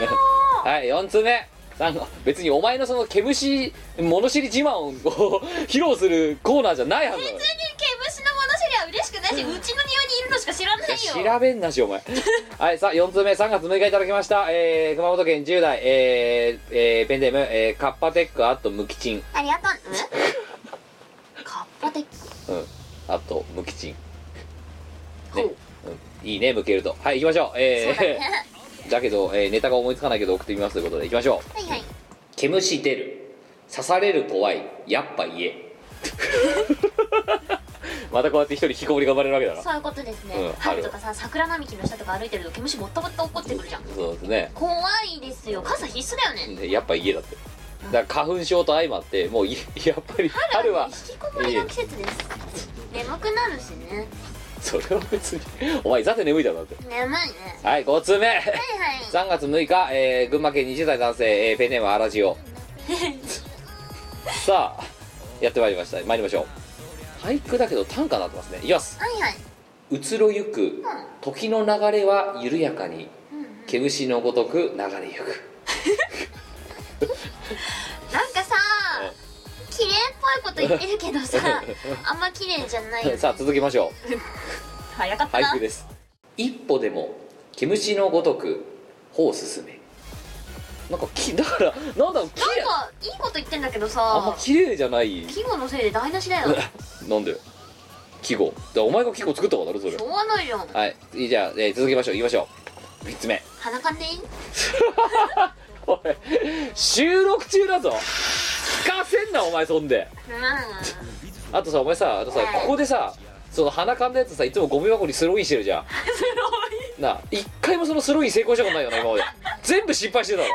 [SPEAKER 2] 悪いの
[SPEAKER 1] はい4つ目。なんか別にお前のその毛虫物知り自慢を披露するコーナーじゃないはず
[SPEAKER 2] 別に毛虫の物知りは嬉しくないしうちの庭にいるのしか知らないよ。
[SPEAKER 1] 調べんなしお前。はいさあ4つ目。3月6日いただきました、えー、熊本県10代。えーえーペンネーム、えー、カッパテックあとムキチン。
[SPEAKER 2] ありがとう。えカッパテ
[SPEAKER 1] うん。あとムキチン
[SPEAKER 2] ほう。
[SPEAKER 1] うん。いいね向けると。はい行きましょう。
[SPEAKER 2] そう
[SPEAKER 1] え
[SPEAKER 2] だね。
[SPEAKER 1] ー、だけど、えーネタが思いつかないけど送ってみますということで行きましょう。
[SPEAKER 2] はいはい。
[SPEAKER 1] 毛虫出る。刺される怖い。やっぱ言え またこうやって一人引きこもりが生まれるわけだな。
[SPEAKER 2] そういうことですね、
[SPEAKER 1] うん
[SPEAKER 2] 春とかさ桜並木の下とか歩いてると毛虫ぼったぼった落っこってくるじゃん。
[SPEAKER 1] そうですね。
[SPEAKER 2] 怖いですよ。傘必須だよね。
[SPEAKER 1] でやっぱ家だってだから花粉症と相まってもうい やっぱり春は
[SPEAKER 2] 引きこもりの季節です。眠くなるしね。
[SPEAKER 1] それは別にお前いざって眠いだろだって。
[SPEAKER 2] 眠いね。
[SPEAKER 1] はい5つ目。
[SPEAKER 2] はいはい。
[SPEAKER 1] 3月6日、えー群馬県20代男性、えーペンネームアラジオ。さあやってまいりました。参りましょう。俳句だけど短歌になってますね。いきます。
[SPEAKER 2] はいはい。
[SPEAKER 1] 移ろゆく時の流れは緩やかに毛虫のごとく流れゆく
[SPEAKER 2] なんかさ綺麗っぽいこと言ってるけどさ あんま綺麗じゃないよね。
[SPEAKER 1] さあ続きましょう。
[SPEAKER 2] 早かったな。
[SPEAKER 1] 俳句です。一歩でも毛虫のごとく歩を進め。なんかきだからなんだろう
[SPEAKER 2] なんかいいこと言ってんだけど
[SPEAKER 1] あんま
[SPEAKER 2] さ
[SPEAKER 1] 綺麗じゃない。
[SPEAKER 2] 季語のせいで台無しだよ。
[SPEAKER 1] なんで？季語。だお前が季語作ったことだろそれ。
[SPEAKER 2] しょうがないじゃん。
[SPEAKER 1] はい。じゃあ、えー続けましょう。いきましょう。3つ目。
[SPEAKER 2] 鼻かんでいい？
[SPEAKER 1] おい収録中だぞ。聞かせんなお前そんで。
[SPEAKER 2] うん。
[SPEAKER 1] あとさお前さあとさここでさその鼻かんだやつさいつもゴミ箱にスローインしてるじゃん。なあ一回もそのスローイン成功したことないよな今まで全部失敗してたの。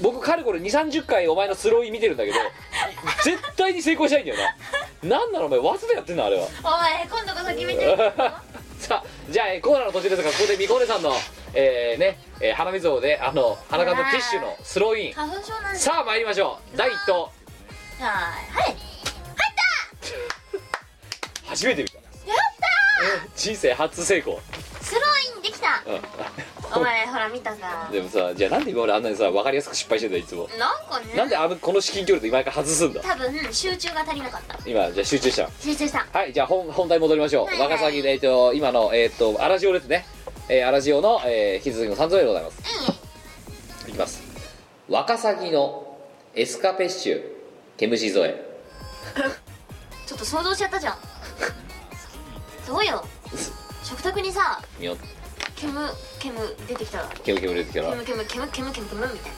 [SPEAKER 1] 僕かれこれ2 3 0回お前のスローイン見てるんだけど絶対に成功しないんだよな。なんなのお前わざとやってんのあれは。
[SPEAKER 2] お前今度こそ決めて
[SPEAKER 1] さあじゃあえーコーナーの途中ですがここでみこねさんのえー、ね、えー鼻水をであの鼻かんだティッシュのスローイン。
[SPEAKER 2] 花粉症なんで
[SPEAKER 1] さあ参りましょう。第一投。
[SPEAKER 2] じゃあはい
[SPEAKER 1] 初めて見た。やった人生初成功。
[SPEAKER 2] スローインできた。
[SPEAKER 1] うん。
[SPEAKER 2] お前ほら見たか。
[SPEAKER 1] でもさじゃあなんで今俺あんなにさ分かりやすく失敗してんだいつも？
[SPEAKER 2] なんかね。
[SPEAKER 1] なんであのこの至近距離で今から外すんだ？
[SPEAKER 2] 多分集中が足りなかった。
[SPEAKER 1] 今じゃあ集中した
[SPEAKER 2] 集中した
[SPEAKER 1] はいじゃあ本本題戻りましょう、
[SPEAKER 2] はい。はい
[SPEAKER 1] 若崎でえっと今のえっとアラジオですねえー、アラジオの、えー、引き続きの3つ目でございます。いきます。ワカサギのエスカペッシュ毛虫添え。
[SPEAKER 2] ちょっと想像しちゃったじゃん。そうよ。食卓にさ
[SPEAKER 1] みよ
[SPEAKER 2] ケムケム出てきた。ら
[SPEAKER 1] 毛ム毛ム出てきたら。
[SPEAKER 2] ケムケムケムケムケムケムみたい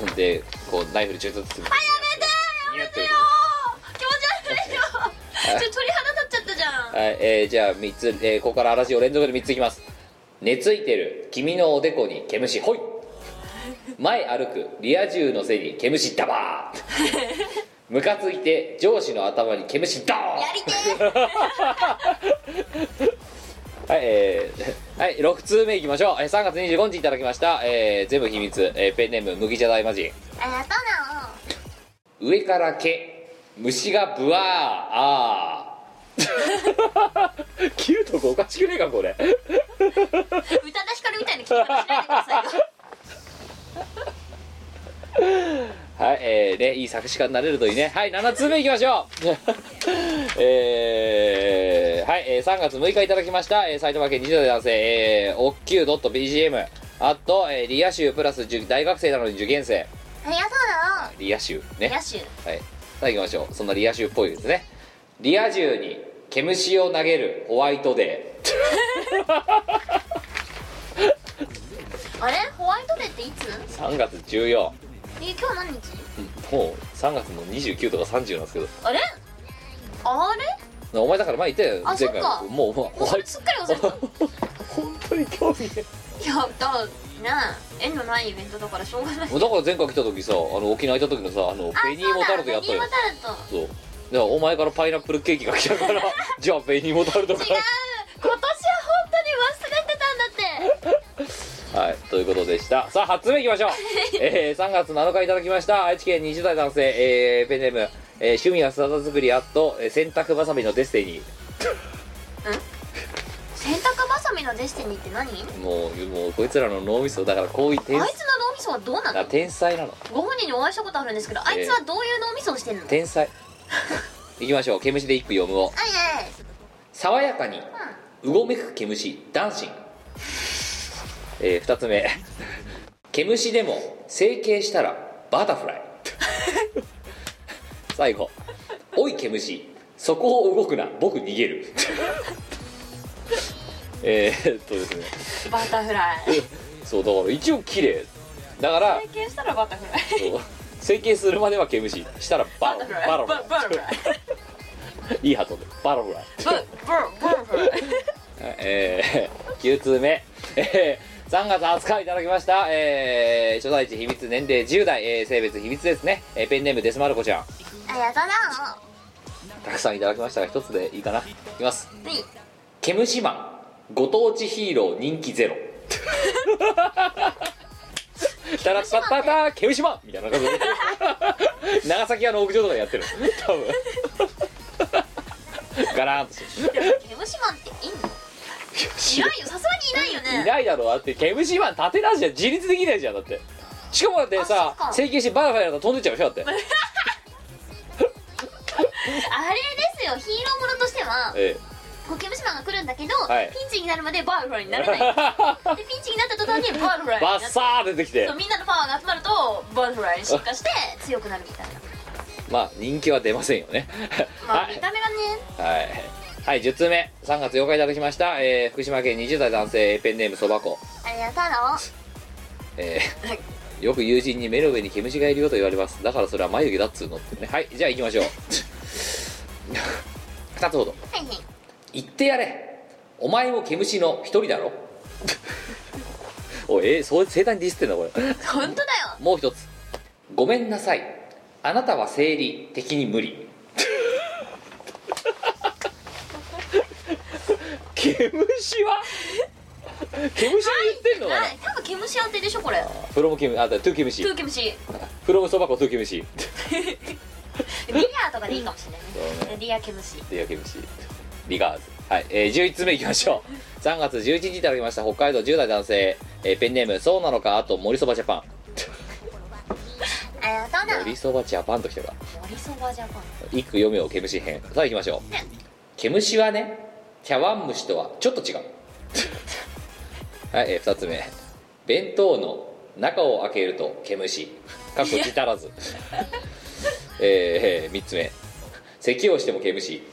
[SPEAKER 2] な
[SPEAKER 1] うんでこうナイフで中途つつはいやめてやめてよ
[SPEAKER 2] 気持ち悪いよちょっと鳥肌立っちゃったじゃん
[SPEAKER 1] はい、えー、じゃあ3つ、えー、ここから嵐を連続で3ついきます寝ついてる君のおでこに毛虫ほい前歩くリア充の背に毛虫ダバームカついて上司の頭に毛虫ドーン
[SPEAKER 2] やりてー
[SPEAKER 1] はい、えー、はい、6通目いきましょう。えー3月25日いただきました。えー、全部秘密。えー、ペンネーム、麦茶大魔人。
[SPEAKER 2] あやったな
[SPEAKER 1] 上から毛、虫がブワー、あー。キュートおかしくねえか、これ。
[SPEAKER 2] 宇多田ヒカルみたいな聞き方しないでくださいよ
[SPEAKER 1] はい、えー、ね、いい作詞家になれるといいね。はい、7通目いきましょう。えー、はい、えー、3月6日いただきました、えー、埼玉県20代男性、えー、おっきゅう .bgm、あと、えー、リア州プラス受大学生なのに受験生、
[SPEAKER 2] ありがとうな
[SPEAKER 1] リア州ね。
[SPEAKER 2] 野手
[SPEAKER 1] はい。さあ行きましょう。そんなリア充っぽいですね。リア充に毛虫を投げるホワイトデ
[SPEAKER 2] あれ？ホワイトデーっていつ？
[SPEAKER 1] ー。3月14。
[SPEAKER 2] え今日何日？
[SPEAKER 1] もう3月の29とか30なんですけど。
[SPEAKER 2] あれ？あれ？
[SPEAKER 1] お前だから前言ったよ。
[SPEAKER 2] あ
[SPEAKER 1] 前回。もう、もう
[SPEAKER 2] もうそれすっかり忘れた
[SPEAKER 1] 本当に興味ね
[SPEAKER 2] いやだね縁のないイベントだからしょうがない
[SPEAKER 1] だから前回来た時さ、あの沖縄行った時のさ、あの、
[SPEAKER 2] あ
[SPEAKER 1] ベニーモタルトやったよ。
[SPEAKER 2] ベニーモタルト
[SPEAKER 1] そう。だからお前からパイナップルケーキが来たから、じゃあベニーモタルトか
[SPEAKER 2] 違う今年は本当に忘れてたんだって
[SPEAKER 1] はい、ということでした。さあ、8つ目いきましょう。えー、3月7日いただきました、愛知県20代男性、えー、ペンネーム、えー趣味はサラダ作り、あと、えー洗濯ばさみのデスティニ
[SPEAKER 2] 洗濯バサミのデスティニーって何？
[SPEAKER 1] ー。もう、もう、こいつらの脳みそ、だからこういう天
[SPEAKER 2] あいつの脳みそはどうな
[SPEAKER 1] だ
[SPEAKER 2] の
[SPEAKER 1] 天才なの。
[SPEAKER 2] ご本人にお会いしたことあるんですけどあいつはどういう脳みそをしてんの？はい
[SPEAKER 1] 天才。いきましょう。毛虫で一句読むを。爽やかに、うごめく毛虫、ダンシング。えー、2つ目。毛虫でも、整形したら、バタフライ。最後。おい毛虫、そこを動くな、僕逃げる。えーっとですね。
[SPEAKER 2] バタフライ
[SPEAKER 1] そう、だから一応綺麗。だから、
[SPEAKER 2] 整形したらバタフライ
[SPEAKER 1] そう整形するまでは毛虫、し。たらバ
[SPEAKER 2] バタフライ
[SPEAKER 1] バラフラ
[SPEAKER 2] ババタフライ
[SPEAKER 1] イ。いいハトで、バラフライ。
[SPEAKER 2] バババタフライ
[SPEAKER 1] えー、9通目、えー、3月20日いただきました、えー、初代地秘密年齢10代、えー、性別秘密ですね、えーペンネームデスマルコちゃん。
[SPEAKER 2] あやだな
[SPEAKER 1] たくさんいただきましたが一つでいいかな。いきます。
[SPEAKER 2] はい。
[SPEAKER 1] ケムシマン。ご当地ヒーロー人気ゼロ タラッタッタタケムシマ。ンみたいな感じで。長崎屋の屋上とかでやってる。多分。ガラーンとして
[SPEAKER 2] でもケムシマンっていんの？いないよ。さすがにいないよね。
[SPEAKER 1] いないだろ。うだってケムシマン立てなしじゃ自立できないじゃん。だって。しかもだってさ
[SPEAKER 2] あそっか。
[SPEAKER 1] 整形してバラフライだと飛んでっちゃうでしょだって。
[SPEAKER 2] あれですよ。ヒーローものとしては
[SPEAKER 1] え
[SPEAKER 2] こう毛虫マンが来るんだけど、
[SPEAKER 1] はい。
[SPEAKER 2] ピンチになるまでバーフライになれない。でピンチになった途端にバーフライになって
[SPEAKER 1] バッサー出てきて。
[SPEAKER 2] そうみんなのパワーが集まるとバーフライに進化して強くなるみたいな。
[SPEAKER 1] まあ人気は出ませんよね。
[SPEAKER 2] まあ
[SPEAKER 1] はい
[SPEAKER 2] 見た目がね。
[SPEAKER 1] はい、はい、10通目。3月8日いただきました、えー福島県20代男性ペンネームそばこ。
[SPEAKER 2] ありがとう。の
[SPEAKER 1] えーよく友人に目の上に毛虫がいるよと言われます。だからそれは眉毛だっつうのってね。はいじゃあ行きましょう。2つほど。
[SPEAKER 2] はいはい
[SPEAKER 1] 言ってやれ。お前も毛虫の一人だろ。おいえー、そう盛大にディスってんだこれ。
[SPEAKER 2] 本当だよ。
[SPEAKER 1] もう一つ。ごめんなさい。あなたは生理的に無理。毛虫は？毛虫に言ってんの？かな、
[SPEAKER 2] はい。多分毛虫当てでしょこれ。
[SPEAKER 1] フロム毛虫あだトゥ毛虫。
[SPEAKER 2] トゥー毛虫。
[SPEAKER 1] フロムそばこトゥ毛虫。
[SPEAKER 2] リアとかでいいかもしれないね。リア毛虫。
[SPEAKER 1] でやけ虫リガーズ。はい、えー、11つ目いきましょう。3月11日いただきました。北海道10代男性、えーペンネームそうなのかあと森そばジャパン。
[SPEAKER 2] ありがとうな
[SPEAKER 1] 森そばジャパンときたか
[SPEAKER 2] 森そばジャパン。
[SPEAKER 1] 一句読めよ毛虫編。さあ行きましょう。毛虫はね茶碗蒸しとはちょっと違う。はい、えー、2つ目。弁当の中を開けると毛虫かっこ字足らず。えー、3つ目咳をしても毛虫
[SPEAKER 2] いや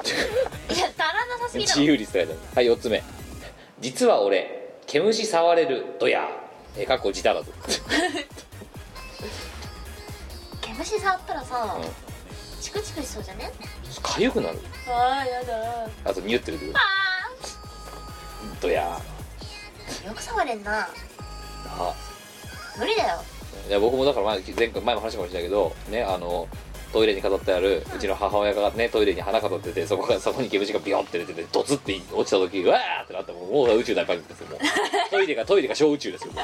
[SPEAKER 2] 足らなさすぎだろ
[SPEAKER 1] 自由率って書いてあるはい4つ目。実は俺毛虫触れるドヤ。えー、かっこ字足らず
[SPEAKER 2] 毛虫触ったらさチクチクしそうじゃね？
[SPEAKER 1] かゆくなる。
[SPEAKER 2] ああやだ。
[SPEAKER 1] あとニュってるってこ
[SPEAKER 2] あ
[SPEAKER 1] とドヤ。
[SPEAKER 2] ーよく触れんな。
[SPEAKER 1] あ。
[SPEAKER 2] 無理だよ。
[SPEAKER 1] いや僕もだから前前回前も話したかもしれないけどねあのトイレに飾ってあるうちの母親がねトイレに花飾っててそこがそこに毛虫がビヨって出ててドツって落ちた時うわーってなってもうもう宇宙大パニックですよもう。トイレがトイレが小宇宙ですよもう。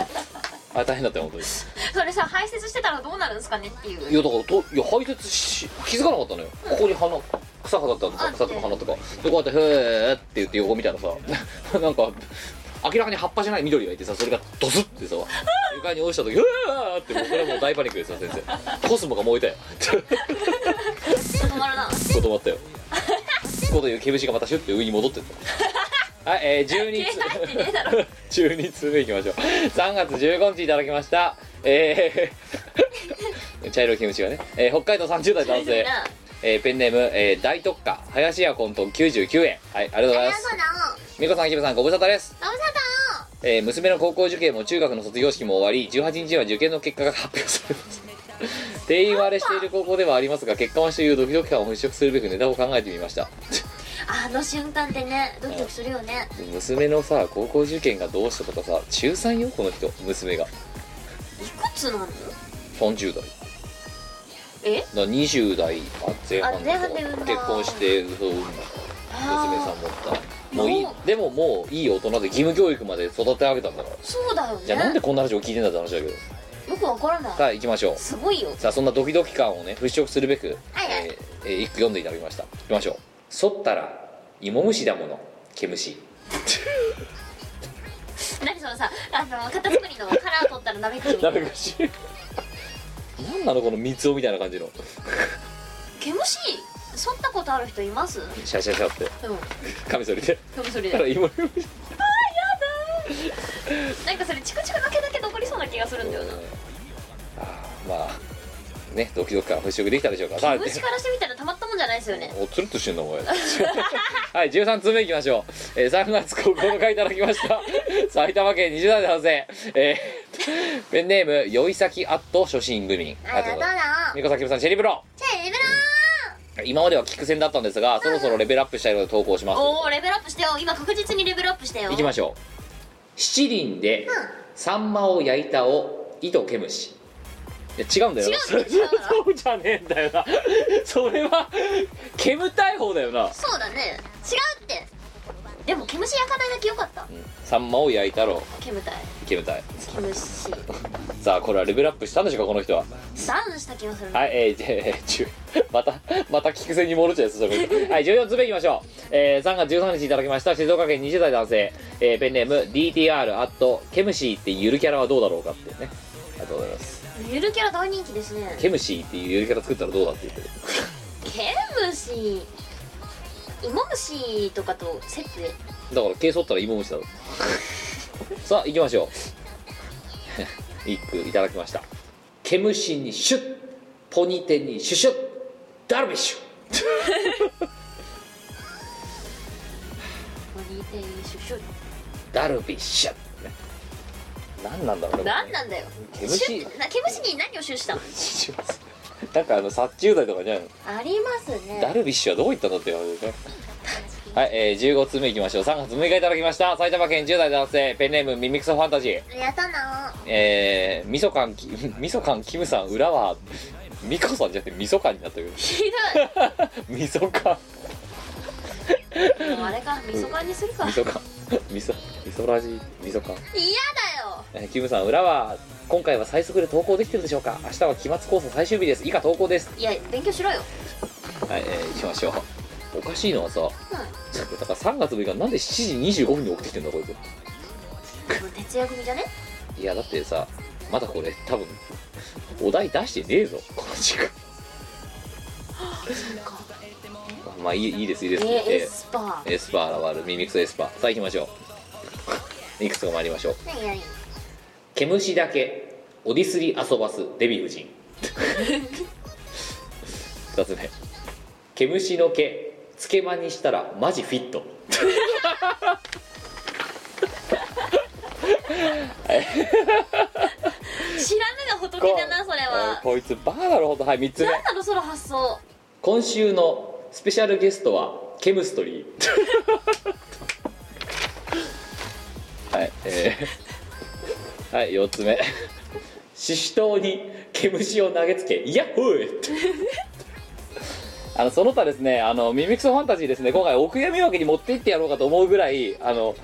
[SPEAKER 1] あれ大変だったよ本当に。
[SPEAKER 2] それさ排泄してたらどうなるんですかねっていう。
[SPEAKER 1] いやだからといや排泄し気づかなかったのよ。ここに花草飾ってある
[SPEAKER 2] あ
[SPEAKER 1] 草とか花とか。でこうやって「へーって言って横見たらさ なんか明らかに葉っぱじゃない緑がいてさそれがドスってさ 床に落ちた時うわーってもうこれはもう大パニックですよ先生。コスモが燃えたよ。
[SPEAKER 2] 止まるな。
[SPEAKER 1] 止まったよ。こういう毛虫がまたシュッて上に戻ってった。はい、えー、12
[SPEAKER 2] 消えたってねえだろ。
[SPEAKER 1] 通12通目いきましょう。3月15日いただきました。えー、茶色い毛虫がね、えー北海道30代男性、えーペンネーム、えー大特価林家コントン99円。はいありがとうございます美子さんひめさんご無沙汰です。
[SPEAKER 2] ご無沙
[SPEAKER 1] えー娘の高校受験も中学の卒業式も終わり18日には受験の結果が発表されます。定員割れしている高校ではありますが結果はというドキドキ感を払拭するべくネタを考えてみました。
[SPEAKER 2] あの瞬間ってねドキドキするよね。
[SPEAKER 1] 娘のさ高校受験がどうしたとかさ中3よこの人娘が。
[SPEAKER 2] いくつなの
[SPEAKER 1] ？30代。
[SPEAKER 2] え？
[SPEAKER 1] だから20代前半
[SPEAKER 2] 前半で産んだ。
[SPEAKER 1] か結婚してそう産んだ。娘さん持ったもういい。
[SPEAKER 2] も
[SPEAKER 1] でももういい大人で義務教育まで育て上げたんだから。
[SPEAKER 2] そうだよね。
[SPEAKER 1] じゃあなんでこんな話を聞いてんだって話だけど。
[SPEAKER 2] よくわからない。
[SPEAKER 1] さあ行きましょう。
[SPEAKER 2] すごいよ。
[SPEAKER 1] さあそんなドキドキ感をね払拭するべく、
[SPEAKER 2] はいはい。
[SPEAKER 1] えーえー一句読んでいただきました。いきましょう「そったら芋虫だもの毛虫。
[SPEAKER 2] 何そのさあの型作りのカラー取ったら鍋くじ」みた
[SPEAKER 1] な。め虫 何なのこの三つみたいな感じの。
[SPEAKER 2] 毛虫？剃ったことある人います？うん
[SPEAKER 1] シャシャシャって。カミソリで。
[SPEAKER 2] それ
[SPEAKER 1] ただ
[SPEAKER 2] で。
[SPEAKER 1] 芋虫
[SPEAKER 2] なんかそれチクチクだけだけ残りそうな気がするんだよな。
[SPEAKER 1] あーまあねドキドキ感払拭できたでしょうか。
[SPEAKER 2] からしてみたらたまったもんじゃないですよね。
[SPEAKER 1] おつるっとしてんだお前。はい13通目いきましょう、えー、3月9日いただきました。埼玉県20代男性。えー、ペンネームよいさきアット初心組。
[SPEAKER 2] ありがとう
[SPEAKER 1] ます。
[SPEAKER 2] な
[SPEAKER 1] みこさきむさんチェリブロ
[SPEAKER 2] チェリブ
[SPEAKER 1] 今まではキック戦だったんですがそろそろレベルアップしたいので投稿します。
[SPEAKER 2] おおレベルアップしてよ。今確実にレベルアップしてよ。
[SPEAKER 1] いきましょう。七輪でサンマを焼いたを糸毛虫いや違うんだよな。
[SPEAKER 2] 違うんだよ違うな
[SPEAKER 1] そうじゃねえんだよな。それは煙たい方だよな、
[SPEAKER 2] そうだね。違うってでも毛虫焼かないだけよかった。
[SPEAKER 1] うん。サンマを焼いたろ。
[SPEAKER 2] 煙たい。
[SPEAKER 1] 煙たい。
[SPEAKER 2] 毛虫
[SPEAKER 1] さあこれはレベルアップしたんでしょうかこの人は。
[SPEAKER 2] ダウンした気がする
[SPEAKER 1] はい、えー、で、10 また、また聞くせに戻っちゃうやつ、それ。はい、14つ目いきましょう。えー、3月13日いただきました、静岡県20代男性、えーペンネーム、DTR、あと、ケムシーってゆるキャラはどうだろうかっていうね。ありがとうございます。
[SPEAKER 2] ゆるキャラ大人気ですね。
[SPEAKER 1] ケムシーっていうゆるキャラ作ったらどうだって言ってる。
[SPEAKER 2] 毛虫芋虫とかとセットで。
[SPEAKER 1] だから毛剃ったら芋虫だろ。さあ行きましょう。一句いただきました。毛虫にシュッポニテにシュシュッダルビッシュ。
[SPEAKER 2] ポニーテールシュシュ
[SPEAKER 1] ダルビッシュ、ね、何なんだろうね
[SPEAKER 2] 何なんだよ。
[SPEAKER 1] 毛虫
[SPEAKER 2] シュな毛虫に何をシュしたの？
[SPEAKER 1] なんかあの殺虫剤とかじゃないの
[SPEAKER 2] ありますね。
[SPEAKER 1] ダルビッシュはどこ行ったんだって言われるね。はい、えー、15通目いきましょう。3月6日いただきました。埼玉県10代男性。ペンネームミミクソファンタジー。
[SPEAKER 2] やったな。
[SPEAKER 1] えー、みそかんきみそかんキムさん裏はミコさんじゃなくてみそかんになったけど
[SPEAKER 2] ひど
[SPEAKER 1] みそか
[SPEAKER 2] いもうあれか味噌缶にするか。
[SPEAKER 1] んみそか。んみそみそラジみそかん
[SPEAKER 2] 嫌だよ。
[SPEAKER 1] えーキムさん裏は今回は最速で投稿できてるでしょうか？明日は期末考査最終日です。以下投稿です。
[SPEAKER 2] いや勉強しろよ。
[SPEAKER 1] はい、えー、行きましょう。おかしいのはさ、だから3月6日なんで7時25分に送ってきてんだこいつ。
[SPEAKER 2] うん徹夜組じゃね？
[SPEAKER 1] いやだってさまだこれ多分お題出してねえぞこの時間まあいいいいですいいです、
[SPEAKER 2] えー、エ
[SPEAKER 1] え
[SPEAKER 2] スパー。
[SPEAKER 1] ーエスパー現るミミクソエスパー。さあ行きましょう。いくつか参りましょう。
[SPEAKER 2] 何何
[SPEAKER 1] 毛虫だけおディスり遊ばすデヴィ夫人。2つ目。毛虫の毛つけまにしたらマジフィット。
[SPEAKER 2] 知らぬが仏だなそれは。
[SPEAKER 1] こいつバカだろほんと。はい3つ目。
[SPEAKER 2] 何なのその発想。
[SPEAKER 1] 今週のスペシャルゲストはケムストリー。はいえー、はい4つ目。シシトウに毛虫を投げつけイヤッホー!あのその他ですねあのミミクソファンタジーですね今回お悔やみ分けに持っていってやろうかと思うぐらいあの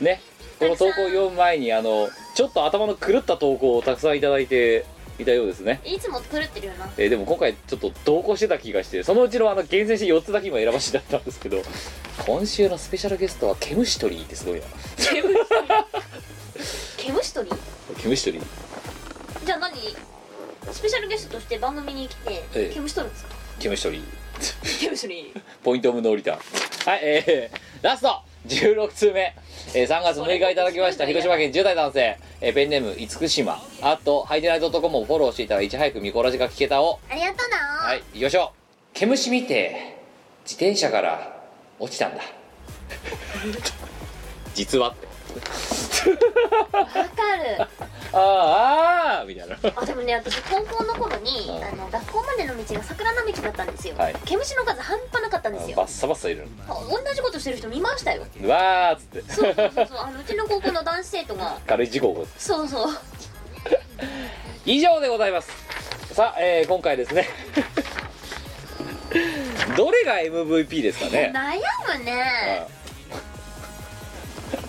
[SPEAKER 1] ねこの投稿を読む前にあのちょっと頭の狂った投稿をたくさんいただいていたようですね。
[SPEAKER 2] いつも狂ってるよな。
[SPEAKER 1] えーでも今回ちょっと同行してた気がしてそのうちのあの厳選して4つだけ今選ばせていただいたんですけど今週のスペシャルゲストはケムシトリーってすごいな。
[SPEAKER 2] 毛虫取り
[SPEAKER 1] ケムシトリー？
[SPEAKER 2] じゃあ何？スペシャルゲストとして番組に来て
[SPEAKER 1] ええ。
[SPEAKER 2] 毛虫取るんですか？
[SPEAKER 1] ケムシトリー。
[SPEAKER 2] 毛虫取り
[SPEAKER 1] ポイントオブノーリターン。はいえー、ラスト16通目、えー、3月6日いただきました広島県10代男性、えーペンネーム厳島あとハイデナイトコムをフォローしていたらいち早くミコラジが聞けたを
[SPEAKER 2] ありがとうな。
[SPEAKER 1] はい行きましょう。毛虫見て自転車から落ちたんだ。実はって
[SPEAKER 2] わかる。
[SPEAKER 1] あああーみたいな。
[SPEAKER 2] あでもね私高校の頃に
[SPEAKER 1] うん。
[SPEAKER 2] あの学校までの道が桜並木だったんですよ、
[SPEAKER 1] はい。
[SPEAKER 2] 毛虫の数半端なかったんですよ。
[SPEAKER 1] バッサバッサいる
[SPEAKER 2] あ同じことしてる人見ましたよ。
[SPEAKER 1] のうわーっつって。
[SPEAKER 2] そうそうそうそう。あのうちの高校の男子生徒が。
[SPEAKER 1] 軽い事故を起こす
[SPEAKER 2] そうそう。
[SPEAKER 1] 以上でございます。さあ、えー今回ですね。どれが MVP ですかね？
[SPEAKER 2] 悩むね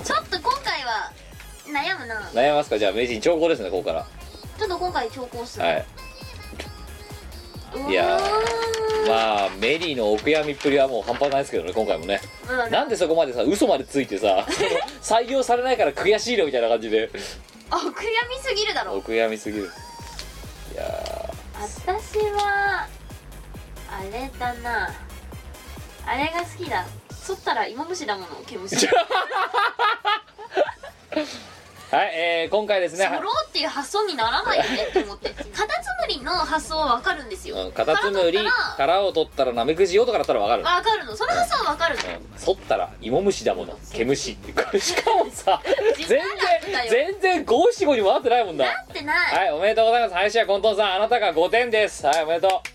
[SPEAKER 2] ちょっと今回は悩むな。
[SPEAKER 1] 悩みますか？じゃあ名人長考ですねここから。
[SPEAKER 2] ちょっと今回調校する、
[SPEAKER 1] はい。いやまあメリーのお悔やみっぷりはもう半端ないですけどね今回もね。
[SPEAKER 2] うん。
[SPEAKER 1] なんでそこまでさ嘘までついてさ 採用されないから悔しいのみたいな感じで。
[SPEAKER 2] あ悔やみすぎるだろ。
[SPEAKER 1] お悔やみすぎる。いや
[SPEAKER 2] 私はあれだな。あれが好きだそったら芋虫だもの毛虫
[SPEAKER 1] はい、えー今回ですね。
[SPEAKER 2] ろうっていう発想にならないよねって思って。カタツムリの発想はわかるんですよ。
[SPEAKER 1] うんカタツムリ
[SPEAKER 2] 殻
[SPEAKER 1] を取ったらナメクジよとかだったら分かる。
[SPEAKER 2] らわかる。のその発想はわかるの。
[SPEAKER 1] うん剃ったら芋虫だもの毛虫ってこれしかもさ 全然全然五七五にもなってないもんだ
[SPEAKER 2] なってない、
[SPEAKER 1] はいおめでとうございます。林家コントンさんあなたが5点です。はいおめでとう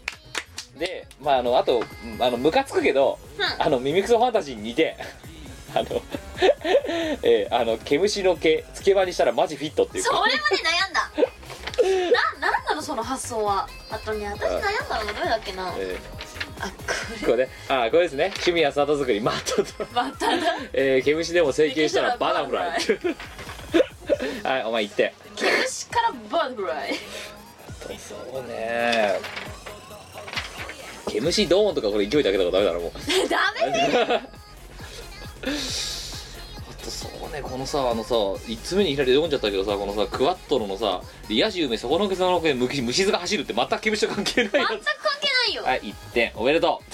[SPEAKER 1] でまああのあとうんあのムカつくけど
[SPEAKER 2] うん。
[SPEAKER 1] あのミミクソファンタジーに似て あの えーあの毛虫の毛つけ場にしたらマジフィットっていう。
[SPEAKER 2] それまで悩んだ。ななんなのその発想は。あとね私悩んだのがどれだっけな。あ
[SPEAKER 1] え
[SPEAKER 2] こ
[SPEAKER 1] ーこれね。あこれですね。趣味や里作り。マットと。
[SPEAKER 2] れまただ。
[SPEAKER 1] えー、毛虫でも整形したらバタフライ。はいお前言って。
[SPEAKER 2] 毛虫からバタフライ。
[SPEAKER 1] そうね毛虫ドーンとかこれ勢いだけだからダメだろもう。
[SPEAKER 2] ダメ
[SPEAKER 1] あとそうねこのさあのさ1つ目にいきなり読んじゃったけどさこのさクワットロのさ「野獣めそこのけそのけ虫虫図が走る」って全く毛虫と関係ないや
[SPEAKER 2] 全く関係ないよ。
[SPEAKER 1] はい1点。おめでとう。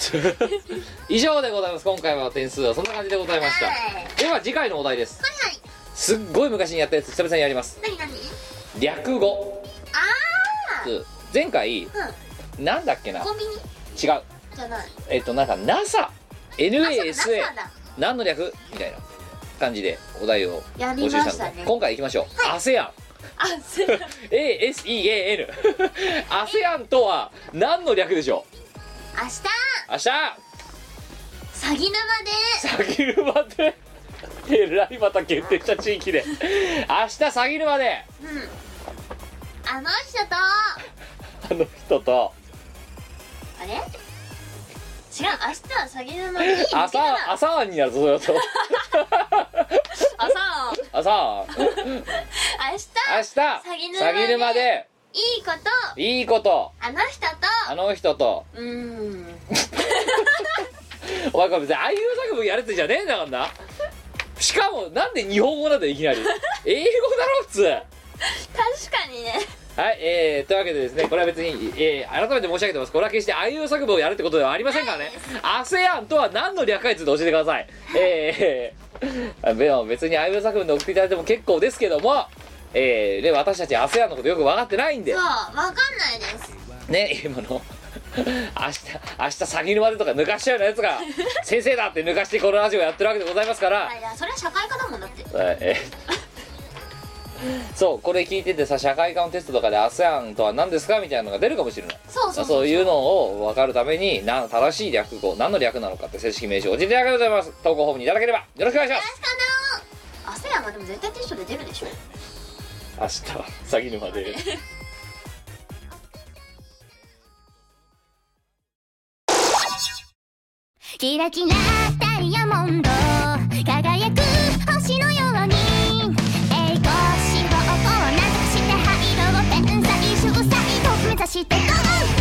[SPEAKER 1] 以上でございます。今回は点数はそんな感じでございました。
[SPEAKER 2] はい。
[SPEAKER 1] では次回のお題です。
[SPEAKER 2] はいはい。
[SPEAKER 1] すっごい昔にやったやつ久々にやります。
[SPEAKER 2] 何何？
[SPEAKER 1] 略語。
[SPEAKER 2] あ
[SPEAKER 1] うん。前回
[SPEAKER 2] あ
[SPEAKER 1] なんだっけな。
[SPEAKER 2] うんコンビニ
[SPEAKER 1] 違う。
[SPEAKER 2] じゃない。
[SPEAKER 1] えっとなんか NASA
[SPEAKER 2] あそう
[SPEAKER 1] NASA
[SPEAKER 2] だだ。
[SPEAKER 1] 何の略？みたいな。感じでお題を
[SPEAKER 2] やり
[SPEAKER 1] 募集したので、
[SPEAKER 2] ましたね
[SPEAKER 1] 今回行きましょう、ASEAN
[SPEAKER 2] あす明
[SPEAKER 1] ASEAN ASEAN とは何の略でしょ
[SPEAKER 2] 日
[SPEAKER 1] う？明日。
[SPEAKER 2] 詐欺沼で。
[SPEAKER 1] 詐欺沼で。えらいまた限定した地域で。明日詐欺沼で。
[SPEAKER 2] うん。あの人と。
[SPEAKER 1] あの人と
[SPEAKER 2] あれ？違う明日は詐欺沼に。
[SPEAKER 1] 朝朝庵になるぞそれだと。
[SPEAKER 2] 朝。
[SPEAKER 1] 朝。庵
[SPEAKER 2] 明日。
[SPEAKER 1] 明日
[SPEAKER 2] 詐欺沼で。いいこと。
[SPEAKER 1] いいこと。
[SPEAKER 2] あの人と。
[SPEAKER 1] あの人と。
[SPEAKER 2] うーん。
[SPEAKER 1] お前これ別にああいう作文やるってじゃねえんだからな。しかもなんで日本語なんだよいきなり。英語だろ普通。
[SPEAKER 2] 確かにね
[SPEAKER 1] はい、えー、というわけでですね、これは別に、えー、改めて申し上げてます。これは決してああいう作文をやるってことではありませんからね。ASEAN とは何の略かについて教えてください。えー、でも別にああいう作文で送っていただいても結構ですけども、えー、で、私たち ASEAN のことよく分かってないんで
[SPEAKER 2] そう、わかんないです
[SPEAKER 1] ね、今の、明日、明日詐欺沼でとか抜かしちゃうようなやつが、先生だって抜かしてこのラジオやってるわけでございますから、
[SPEAKER 2] いやそれは社会科だもんだって
[SPEAKER 1] はいえーそうこれ聞いててさ社会科のテストとかで ASEAN とは何ですかみたいなのが出るかもしれない。
[SPEAKER 2] そうそう
[SPEAKER 1] そういうのを分かるためにな正しい略語何の略なのかって正式名称を教えていただければと思います。投稿フォームにいただければよろしくお願いします。
[SPEAKER 2] 確かなアセアンがでも絶対テストで出るでしょ
[SPEAKER 1] 明日は詐欺沼で。
[SPEAKER 3] キラキラダイヤモンド。輝くしてゴー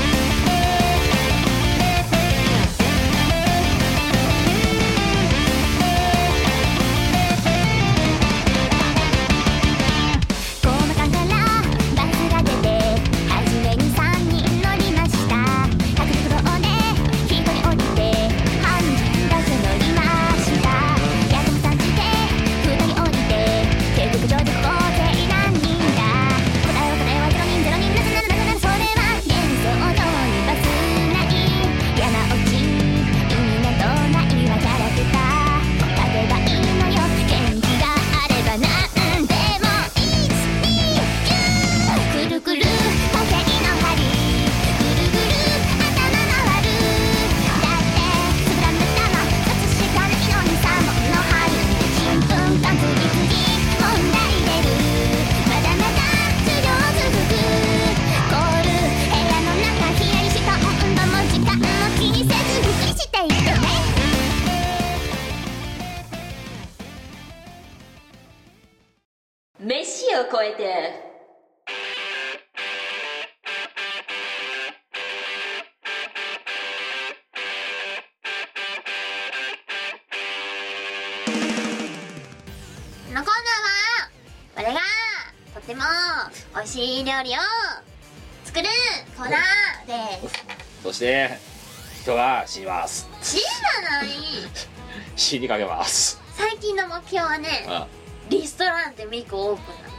[SPEAKER 2] を超えて。このコーナーは我がとても美味しい料理を作るコーナーです。
[SPEAKER 1] そして人が死にます。
[SPEAKER 2] 死なない。
[SPEAKER 1] 死にかけます。
[SPEAKER 2] 最近の目標はね
[SPEAKER 1] あ
[SPEAKER 2] リストランテミコオープンな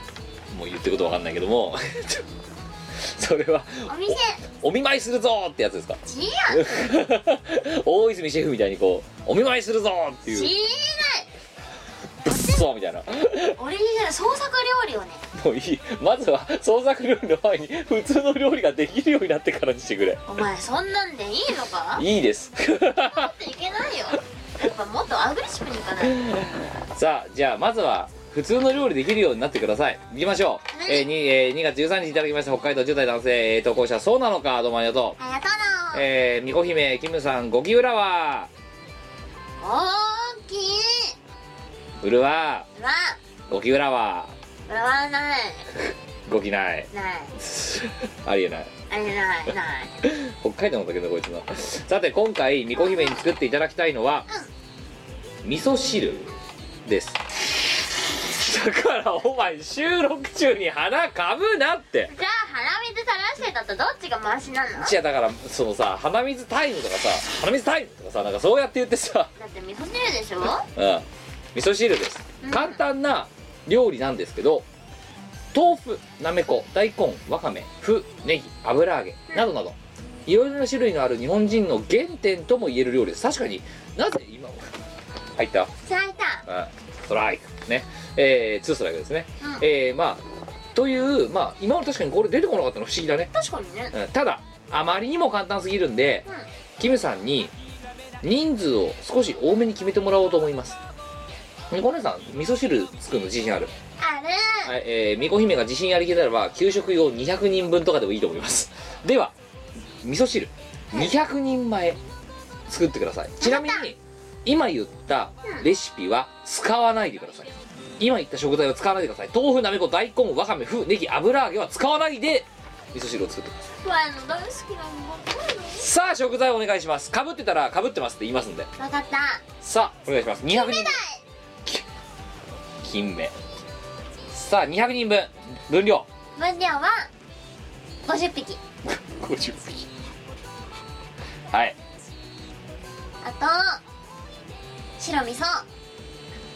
[SPEAKER 1] もう言ってることわかんないけども。それは
[SPEAKER 2] お店。
[SPEAKER 1] お見舞いするぞーってやつですか？
[SPEAKER 2] 違う
[SPEAKER 1] 大泉シェフみたいにこうお見舞いするぞーって
[SPEAKER 2] 知
[SPEAKER 1] いう。
[SPEAKER 2] ない
[SPEAKER 1] ブッソーみたいな。
[SPEAKER 2] オリジナル創作料理をね。
[SPEAKER 1] もういい。まずは創作料理の前に普通の料理ができるようになってからにしてくれ。
[SPEAKER 2] お前そんなんでいいのか？
[SPEAKER 1] いいです。
[SPEAKER 2] だっていけないよ。やっぱもっとアグレッシブにいかないと。
[SPEAKER 1] さあじゃあまずは普通の料理できるようになってください。いきましょう、
[SPEAKER 2] はい。
[SPEAKER 1] えーにえー2月13日いただきました。北海道10代男性、えー投稿者そうなのかどうもありがとう。
[SPEAKER 2] ありがとう。な
[SPEAKER 1] えー、みこ姫キムさんゴキウラは
[SPEAKER 2] 大きい。
[SPEAKER 1] ウルは
[SPEAKER 2] うわ。
[SPEAKER 1] ゴキウラは
[SPEAKER 2] うわない。
[SPEAKER 1] ゴキない。
[SPEAKER 2] ない。
[SPEAKER 1] ありえない。
[SPEAKER 2] あれない。ない。
[SPEAKER 1] 北海道のだけどこいつの。さて今回みこ姫に作っていただきたいのは、味噌汁です。だからお前収録中に鼻かぶなって。
[SPEAKER 2] じゃあ鼻水垂らしてだとどっちがマシなの？だ
[SPEAKER 1] じゃあだからそのさ鼻水タイムとかさ鼻水タイムとかさなんかそうやって言ってさ。
[SPEAKER 2] って味噌汁でしょ？
[SPEAKER 1] うん。味噌汁です、
[SPEAKER 2] うん。
[SPEAKER 1] 簡単な料理なんですけど豆腐なめこ大根わかめ麩ネギ油揚げなどなど。いろいろな種類のある日本人の原点とも言える料理です。確かになぜ今入った？
[SPEAKER 2] 咲いた。
[SPEAKER 1] あストライクね。えー、ツーストライクですね、
[SPEAKER 2] うん。
[SPEAKER 1] えー、まあというまあ今まで確かにこれ出てこなかったの不思議だね、
[SPEAKER 2] 確かにね。
[SPEAKER 1] うん。ただあまりにも簡単すぎるんで、
[SPEAKER 2] うん。
[SPEAKER 1] キムさんに人数を少し多めに決めてもらおうと思います。みこねさん味噌汁作るの自信ある、
[SPEAKER 2] ある。
[SPEAKER 1] はいえー、みこ姫が自信ありげならば給食用200人分とかでもいいと思います。では味噌汁。200人前作ってください。ちなみに今言ったレシピは使わないでください。今言った食材は使わないでください。豆腐なめこ大根わかめ麩ネギ油揚げは使わないで味噌汁を作ってください。
[SPEAKER 2] わあの大好きなの
[SPEAKER 1] さあ食材お願いします。かぶってたらかぶってますって言いますんで。
[SPEAKER 2] 分かった。
[SPEAKER 1] さあお願いします。200人き金目さあ200人分。分量。
[SPEAKER 2] 分量は50匹。
[SPEAKER 1] 50匹。はい。
[SPEAKER 2] あと白味噌。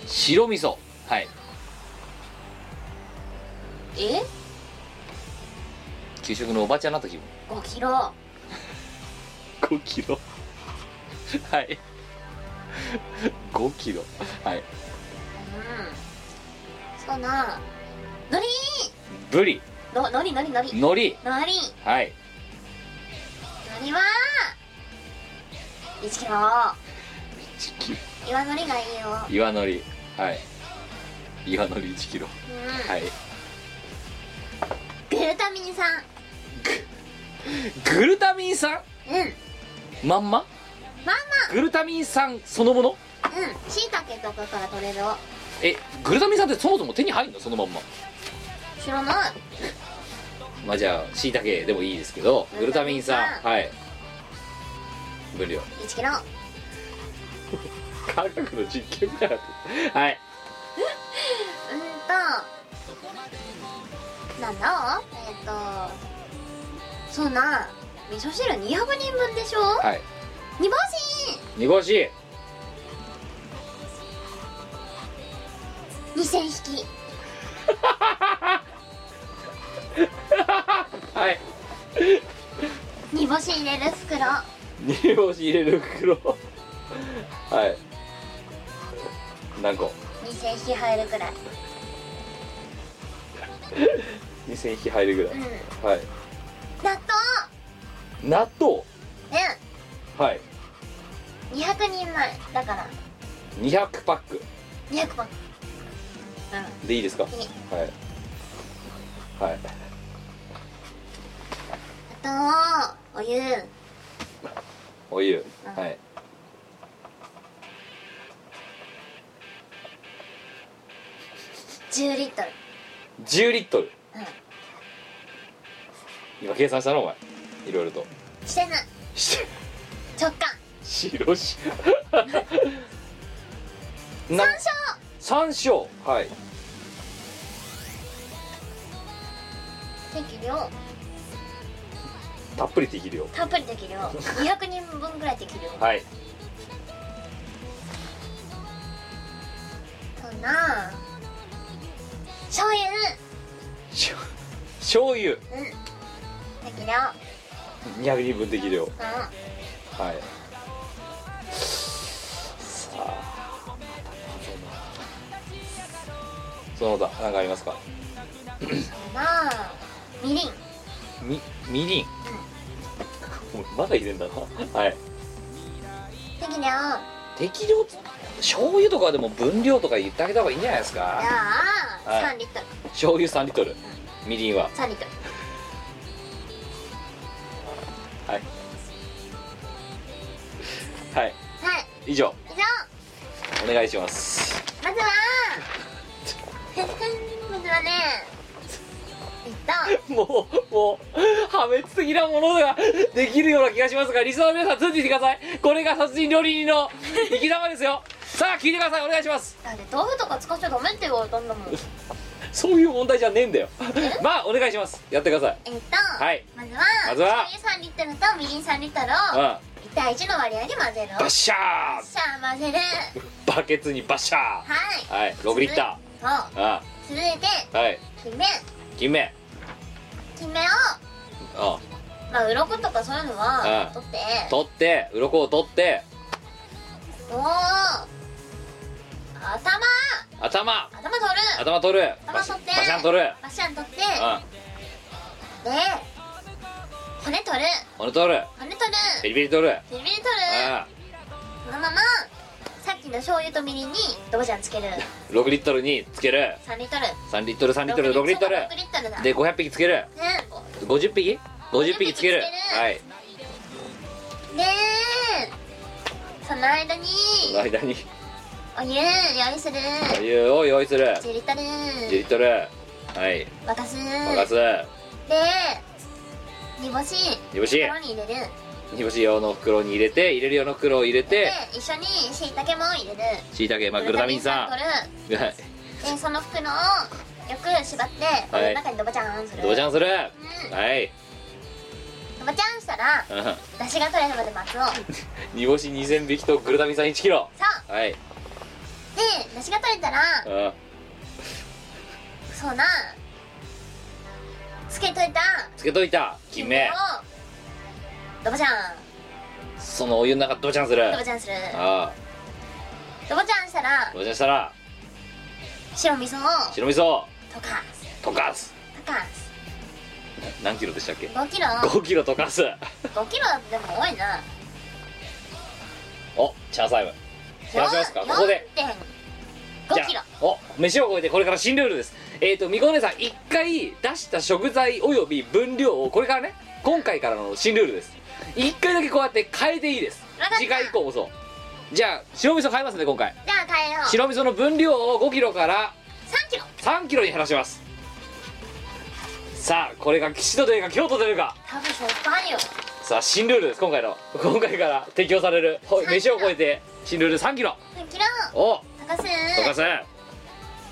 [SPEAKER 1] 白味噌。はい。
[SPEAKER 2] え？
[SPEAKER 1] 給食のおばちゃんになった気分
[SPEAKER 2] 5キロ。
[SPEAKER 1] 5キロ。はい。5キロ。はい。
[SPEAKER 2] うん。そうな。のり
[SPEAKER 1] ブリ。
[SPEAKER 2] ののりのりのり
[SPEAKER 1] 海苔。
[SPEAKER 2] のり
[SPEAKER 1] はい。
[SPEAKER 2] のりは？1キロ。
[SPEAKER 1] 1キロ
[SPEAKER 2] 岩のりがいいよ。
[SPEAKER 1] 岩海苔はい。岩海苔1キロ。
[SPEAKER 2] うん、
[SPEAKER 1] はい。
[SPEAKER 2] グルタミン酸
[SPEAKER 1] グルタミン酸
[SPEAKER 2] うん。
[SPEAKER 1] まんま？
[SPEAKER 2] まあ
[SPEAKER 1] グルタミン酸そのもの？
[SPEAKER 2] まあうん。しいたけとかから取れる。
[SPEAKER 1] えグルタミン酸ってそもそも手に入るの？そのまんま。
[SPEAKER 2] 知らない。
[SPEAKER 1] まあじゃあしいたけでもいいですけどグルタミン酸はい。分量。
[SPEAKER 2] 1キロ
[SPEAKER 1] 科学の実験みたいなはい。
[SPEAKER 2] うんとなんだ？えっ、とそうな味噌汁200人分でしょ？
[SPEAKER 1] はい。
[SPEAKER 2] 煮干し。
[SPEAKER 1] 煮干し。
[SPEAKER 2] 2000匹。
[SPEAKER 1] はい。
[SPEAKER 2] 煮干し入れる袋。
[SPEAKER 1] 煮干し入れる袋。はい何個
[SPEAKER 2] ？2000匹入るくらい。
[SPEAKER 1] 2000匹入るぐらい、
[SPEAKER 2] うん。
[SPEAKER 1] はい。
[SPEAKER 2] 納
[SPEAKER 1] 納豆？
[SPEAKER 2] 豆
[SPEAKER 1] はい。
[SPEAKER 2] うん200人前だから。
[SPEAKER 1] 200パック。
[SPEAKER 2] 200本うん。
[SPEAKER 1] でいいですか？はい。はい。
[SPEAKER 2] あとお湯。
[SPEAKER 1] お湯。
[SPEAKER 2] うん。
[SPEAKER 1] はい
[SPEAKER 2] 10リットル。
[SPEAKER 1] 10リットル？
[SPEAKER 2] うん
[SPEAKER 1] 今計算したの？お前。いろいろと。
[SPEAKER 2] してない。
[SPEAKER 1] して。
[SPEAKER 2] 直感。
[SPEAKER 1] 白し。
[SPEAKER 2] 山
[SPEAKER 1] な
[SPEAKER 2] 椒
[SPEAKER 1] 山椒はい。
[SPEAKER 2] 適量。
[SPEAKER 1] たっぷり適量。
[SPEAKER 2] たっぷり適量。200人分ぐらい適量。
[SPEAKER 1] はい。
[SPEAKER 2] そうな醤油。
[SPEAKER 1] しょ醤油。
[SPEAKER 2] うん。適量。
[SPEAKER 1] 200人分適量。
[SPEAKER 2] うん。
[SPEAKER 1] はい。さあその他何かありますか？
[SPEAKER 2] みりん。
[SPEAKER 1] みみりん？お前まだ入れんだな。はい。
[SPEAKER 2] 適量。
[SPEAKER 1] 適量醤油とかでも分量とか言ってあげた方がいいんじゃないですか？い
[SPEAKER 2] 3リットル。
[SPEAKER 1] 醤油3リットル。みりんは。
[SPEAKER 2] 3リットル。
[SPEAKER 1] はい。はい。
[SPEAKER 2] はい。
[SPEAKER 1] 以上。
[SPEAKER 2] 以上。
[SPEAKER 1] お願いします。
[SPEAKER 2] まずはまずはねえっと。
[SPEAKER 1] もうもう破滅的なものができるような気がしますがリスナーの皆さんついてきてください。これが殺人料理人の生き様ですよさあ聞いてください。お願いします。
[SPEAKER 2] だって豆腐とか使っちゃダメって言われたんだもん。
[SPEAKER 1] そういう問題じゃねえんだよ。まあお願いします。やってください。
[SPEAKER 2] えっと、
[SPEAKER 1] はい。
[SPEAKER 2] まずは
[SPEAKER 1] まずは。
[SPEAKER 2] 醤油3リットルとみりん3リットルを
[SPEAKER 1] うん
[SPEAKER 2] 1対1の割合で混ぜる
[SPEAKER 1] バッシャー。
[SPEAKER 2] さあ混ぜる。
[SPEAKER 1] バケツにバッシャー。
[SPEAKER 2] はい。
[SPEAKER 1] はい。6リッタ
[SPEAKER 2] そう。
[SPEAKER 1] ーあ
[SPEAKER 2] 続いて
[SPEAKER 1] はい
[SPEAKER 2] 金目
[SPEAKER 1] 金目
[SPEAKER 2] 金目を
[SPEAKER 1] あ
[SPEAKER 2] まあ鱗とかそういうのは
[SPEAKER 1] うん。
[SPEAKER 2] 取って。
[SPEAKER 1] 取って鱗を取って。
[SPEAKER 2] おお頭。
[SPEAKER 1] 頭。
[SPEAKER 2] 頭取る。
[SPEAKER 1] 頭取る。
[SPEAKER 2] 頭取って。
[SPEAKER 1] バシャン取る。
[SPEAKER 2] バシャン取って。
[SPEAKER 1] うん。
[SPEAKER 2] で骨取る。
[SPEAKER 1] 骨取る。
[SPEAKER 2] 骨取る。
[SPEAKER 1] ビリビリ取る。
[SPEAKER 2] ビリビリ取る。
[SPEAKER 1] あ
[SPEAKER 2] そのままさっきの醤油とみりんにドボジャンつける。
[SPEAKER 1] 6リットルにつける。
[SPEAKER 2] 3リットル。
[SPEAKER 1] 3リットル3リットル6リットル
[SPEAKER 2] 6リットル。だ。
[SPEAKER 1] で500匹つける。
[SPEAKER 2] ね
[SPEAKER 1] 50匹？50匹つける。
[SPEAKER 2] 50匹つける。
[SPEAKER 1] はい。
[SPEAKER 2] でその間に
[SPEAKER 1] その間に
[SPEAKER 2] お湯用意する。
[SPEAKER 1] お湯を用意する。
[SPEAKER 2] 10リットル
[SPEAKER 1] 10リットルはい。
[SPEAKER 2] 沸かす。
[SPEAKER 1] 沸かす。
[SPEAKER 2] で煮干し。
[SPEAKER 1] 煮干し。
[SPEAKER 2] 袋に入れる。
[SPEAKER 1] 煮干し用の袋に入れて入れる用の袋を入れ
[SPEAKER 2] で
[SPEAKER 1] て
[SPEAKER 2] 一緒にしいたけも入れる。
[SPEAKER 1] しいたけまあグルタミン酸
[SPEAKER 2] 取る。
[SPEAKER 1] はい。
[SPEAKER 2] でその袋をよく縛ってお湯の中にドボチャンする。
[SPEAKER 1] どうちゃんする。
[SPEAKER 2] うん。
[SPEAKER 1] はい。
[SPEAKER 2] ドボチャンしたら
[SPEAKER 1] うん。
[SPEAKER 2] 出汁が取れるまで待つを。そ う
[SPEAKER 1] 煮干し2000匹とグルタミン酸1キロ。はい
[SPEAKER 2] で出汁が取れたら
[SPEAKER 1] うん
[SPEAKER 2] そうな。つけといた。
[SPEAKER 1] つけといた金目
[SPEAKER 2] をドボチャン
[SPEAKER 1] そのお湯の中どうちゃんする。
[SPEAKER 2] ドボチャンする。
[SPEAKER 1] あ
[SPEAKER 2] ドボチャンしたら
[SPEAKER 1] あどうちゃんしたら
[SPEAKER 2] 白味噌。を
[SPEAKER 1] 白味噌。を
[SPEAKER 2] 溶かす。
[SPEAKER 1] 溶かす。
[SPEAKER 2] 溶かす。
[SPEAKER 1] 何キロでしたっけ
[SPEAKER 2] ？5キロ。
[SPEAKER 1] 5キロ溶かす。
[SPEAKER 2] 5キロでも多いな。
[SPEAKER 1] おチャーサイム減らしますかここで
[SPEAKER 2] 4.5キロ
[SPEAKER 1] お飯を超えてこれから新ルールですえっ、ー、とみこお姉さん1回出した食材および分量をこれからね今回からの新ルールです1回だけこう。やって変えていいです次回以降もそう。じゃあ白味噌変えますね今回
[SPEAKER 2] じゃあ変えよう。
[SPEAKER 1] 白味噌の分量を5キロから
[SPEAKER 2] 3キロ
[SPEAKER 1] 3キロに減らしますさあこれが吉と出るか京都出るか
[SPEAKER 2] 多分しょっぱいよ
[SPEAKER 1] さあ新ルールです今回の今回から適用される飯を超えて新ルール3キロ。
[SPEAKER 2] 3キロ。
[SPEAKER 1] お。
[SPEAKER 2] 溶かす。
[SPEAKER 1] 溶かす。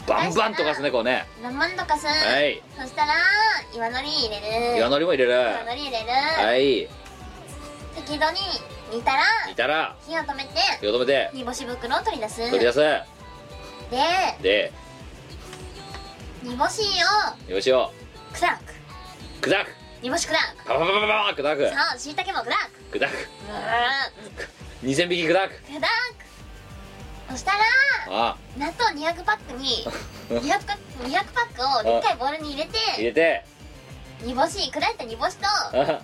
[SPEAKER 1] バンバン溶かすねこうね。
[SPEAKER 2] 生まん溶かす。
[SPEAKER 1] はい。
[SPEAKER 2] そしたら岩のり。入れる
[SPEAKER 1] 岩のりも入れる。
[SPEAKER 2] 岩のり入れる。
[SPEAKER 1] はい。
[SPEAKER 2] 適度に煮たら
[SPEAKER 1] 煮たら
[SPEAKER 2] 火を止めて
[SPEAKER 1] 火を止めて
[SPEAKER 2] 煮干し袋を取り出す。
[SPEAKER 1] 取り出す。
[SPEAKER 2] で
[SPEAKER 1] で
[SPEAKER 2] 煮干しを
[SPEAKER 1] よしを。
[SPEAKER 2] 砕く。
[SPEAKER 1] 砕く。
[SPEAKER 2] 煮干し砕く。
[SPEAKER 1] パパパパパパ砕く。
[SPEAKER 2] さあしいたけも砕く。
[SPEAKER 1] 砕く
[SPEAKER 2] うー
[SPEAKER 1] 2000匹砕く。
[SPEAKER 2] 砕く。そしたら
[SPEAKER 1] あ。
[SPEAKER 2] 納豆200パックに 200パック200パックをでっかいボウルに入れ
[SPEAKER 1] 入
[SPEAKER 2] て
[SPEAKER 1] れて。
[SPEAKER 2] 煮干し砕いた煮干しと
[SPEAKER 1] あ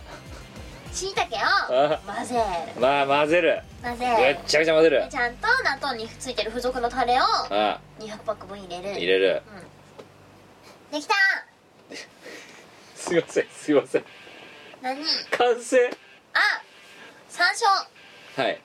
[SPEAKER 2] しいたけを
[SPEAKER 1] あ
[SPEAKER 2] 混ぜる。
[SPEAKER 1] まあ混ぜる。
[SPEAKER 2] 混ぜ
[SPEAKER 1] めっちゃくちゃ混ぜる。
[SPEAKER 2] でちゃんと納豆についてる付属のタレを
[SPEAKER 1] あ
[SPEAKER 2] 200パック分入れる。
[SPEAKER 1] 入れる。
[SPEAKER 2] できた。
[SPEAKER 1] すいませんすいません。
[SPEAKER 2] 何？
[SPEAKER 1] 完成？
[SPEAKER 2] あ山椒
[SPEAKER 1] はい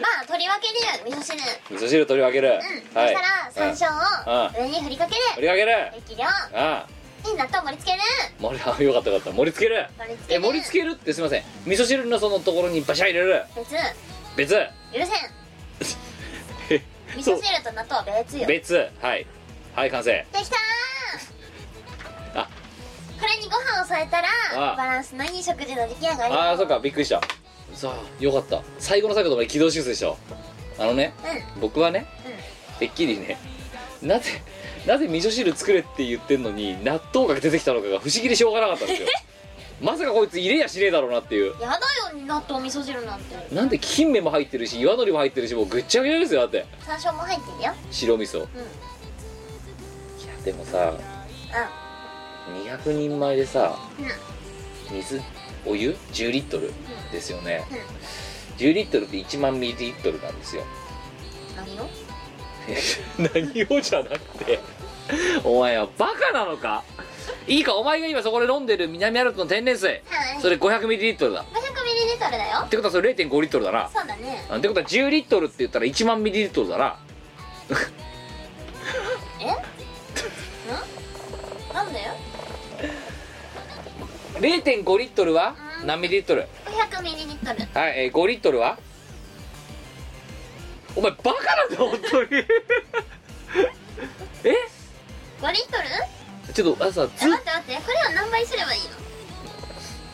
[SPEAKER 2] まあ取り分ける。味噌汁。
[SPEAKER 1] 味噌汁取り分ける。
[SPEAKER 2] うん、
[SPEAKER 1] はい。
[SPEAKER 2] そしたら山
[SPEAKER 1] うん
[SPEAKER 2] 椒を上に振りかける。
[SPEAKER 1] 盛りかける。
[SPEAKER 2] 適量。
[SPEAKER 1] あ
[SPEAKER 2] で納豆盛り付ける。
[SPEAKER 1] 盛り あよかったよかった。盛り付ける。
[SPEAKER 2] 盛り付ける。
[SPEAKER 1] え盛り付けるってすいません。味噌汁のそのところにバシャ入れる。
[SPEAKER 2] 別。
[SPEAKER 1] 別。
[SPEAKER 2] 許せん。味噌汁と納豆は別よ。で
[SPEAKER 1] 別。はい。はい完成。
[SPEAKER 2] きたー。
[SPEAKER 1] あ。
[SPEAKER 2] これにご飯を添えたら
[SPEAKER 1] あ。
[SPEAKER 2] バランスのいい食事の出来上がり。
[SPEAKER 1] あーそっか。びっくりしたさあよかった。最後の最後まで軌道修正したわあのね
[SPEAKER 2] うん。
[SPEAKER 1] 僕はねてっきりねなぜなぜ味噌汁作れって言ってんのに納豆が出てきたのかが不思議でしょうがなかったんですよ。まさかこいつ入れやしねえだろうなっていう。
[SPEAKER 2] やだよ納豆味噌汁なんて。
[SPEAKER 1] なんで金目も入ってるし岩のりも入ってるしもうぐっちゃぐちゃですよだって。
[SPEAKER 2] 山椒も入ってるよ。
[SPEAKER 1] 白味噌。い
[SPEAKER 2] うん。
[SPEAKER 1] やでもさ200人前でさ
[SPEAKER 2] うん。
[SPEAKER 1] 水お湯 ?10 リットルですよね。
[SPEAKER 2] うん。
[SPEAKER 1] 10リットルって1万ミリリットルなんですよ。
[SPEAKER 2] 何を？
[SPEAKER 1] 何をじゃなくてお前はバカなのか？いいかお前が今そこで飲んでる南アルプスの天然水。
[SPEAKER 2] はい。
[SPEAKER 1] それ500ミリリットルだ。
[SPEAKER 2] 500ミリリットルだよ。
[SPEAKER 1] ってことはそれ0.5リットルだな。
[SPEAKER 2] そうだね。
[SPEAKER 1] あってことは10リットルって言ったら1万ミリリットルだな0.5リットルは？
[SPEAKER 2] うん。
[SPEAKER 1] 何ミリリットル
[SPEAKER 2] ？500ミリリットル。
[SPEAKER 1] はい、えー、5リットルは？お前バカなんだ本当にえ
[SPEAKER 2] ？5リットル？
[SPEAKER 1] ちょっとあさ
[SPEAKER 2] 待って待って。これは何倍すればいい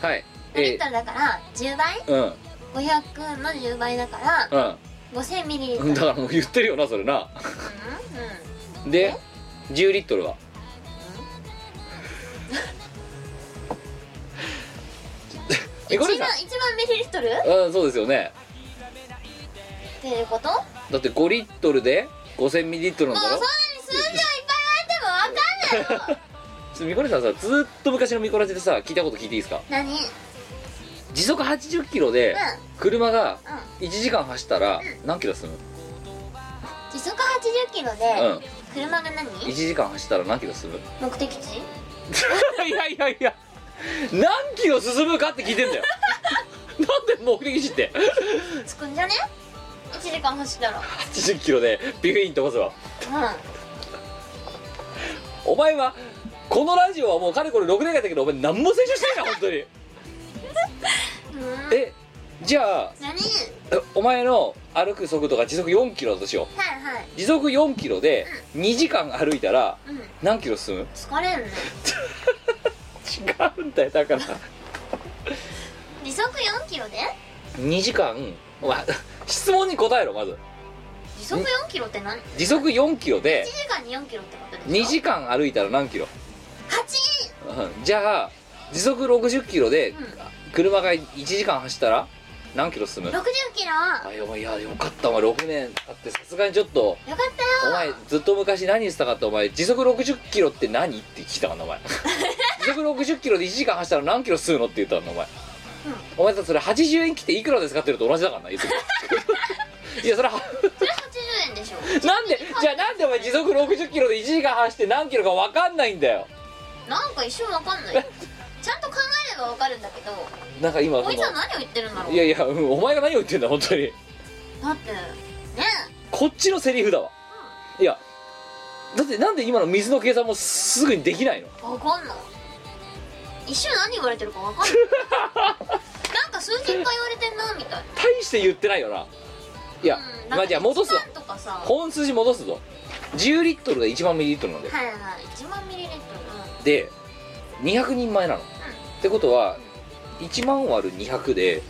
[SPEAKER 2] の？
[SPEAKER 1] はい
[SPEAKER 2] 5リ
[SPEAKER 1] え
[SPEAKER 2] ットルだから10倍？
[SPEAKER 1] ー、うん。
[SPEAKER 2] 500の10倍だから5000ミリリットル。
[SPEAKER 1] うんだからもう言ってるよなそれな。
[SPEAKER 2] うん
[SPEAKER 1] で10リットルは？えこれ
[SPEAKER 2] 1万
[SPEAKER 1] さ。
[SPEAKER 2] 1万ミリリットルっ
[SPEAKER 1] うんそうですよね。
[SPEAKER 2] ていうこと？
[SPEAKER 1] だって5リットルで5000ミリリットルなん
[SPEAKER 2] そんなに数字をいっぱい言われてもわかんないよ。
[SPEAKER 1] ちょっとミコラジさんさずーっと昔のミコラジでさ聞いたこと聞いていいですか？
[SPEAKER 2] 何？うん
[SPEAKER 1] 時速80キロで車が1時間走ったら何キロ進む
[SPEAKER 2] 時速80キロ
[SPEAKER 1] うん。
[SPEAKER 2] で車が何
[SPEAKER 1] ？1時間走ったら何キロ進む
[SPEAKER 2] 目的地？
[SPEAKER 1] いやいやいや何キロ進むかって聞いてんだよ。なんで目的地って
[SPEAKER 2] 着くんじゃね。1時間走ったら。
[SPEAKER 1] 80キロでビューイン飛ばすわ。
[SPEAKER 2] う
[SPEAKER 1] お前はこのラジオはもうかれこれ6年間だけどお前何も成長してないな本当に。えじゃあお前の歩く速度が時速4キロだとしよう。
[SPEAKER 2] はいはい。
[SPEAKER 1] 時速4キロで2時間歩いたら
[SPEAKER 2] うん。
[SPEAKER 1] 何キロ進む？
[SPEAKER 2] 疲れるね
[SPEAKER 1] 違うんだよだから。
[SPEAKER 2] 時速4キロで
[SPEAKER 1] ？2時間。お前質問に答えろまず。
[SPEAKER 2] 時速4キロって何？1
[SPEAKER 1] 時速4キロで
[SPEAKER 2] 時間に4キロってことでしょ
[SPEAKER 1] ？2時間歩いたら何キロ
[SPEAKER 2] ？8!
[SPEAKER 1] うん。じゃあ時速60キロで
[SPEAKER 2] うん。
[SPEAKER 1] 車が1時間走ったら何キロ進む
[SPEAKER 2] ？60キロ。
[SPEAKER 1] あいやお前いやよかった。お前6年経ってさすがにちょっと。
[SPEAKER 2] よかったよ。
[SPEAKER 1] お前ずっと昔何言ってたかってお前時速60キロって何？って聞いたからなお前時速60キロで1時間走ったら何キロ吸うのって言ったのお前、お前さそれ80円切っていくらですかって言うと同じだからな言ってくいやそれは
[SPEAKER 2] それ80円でしょ
[SPEAKER 1] なんでじゃあなんでお前時速60キロで1時間走って何キロか分かんないんだよ
[SPEAKER 2] なんか一瞬わかんないちゃんと考えればわかるんだけど
[SPEAKER 1] なんか今そ
[SPEAKER 2] こいつは何を言ってるんだろう
[SPEAKER 1] いやいや、うんお前が何を言ってんだ本当に
[SPEAKER 2] だってね
[SPEAKER 1] こっちのセリフだわいやだってなんで今の水の計算もすぐにできないの
[SPEAKER 2] わかんない一瞬何言われてるかわかんない。なんか数字いっぱい言われてんなみたい
[SPEAKER 1] 大して言ってないよな。いや、
[SPEAKER 2] うん
[SPEAKER 1] まあじゃあ戻すわ。
[SPEAKER 2] 1万とかさ。
[SPEAKER 1] 本数字戻すぞ。10リットルが1万ミリリットルなんだよ
[SPEAKER 2] はいはい。1万ミリリットル。
[SPEAKER 1] で200人前なの、ってことは1万割る200で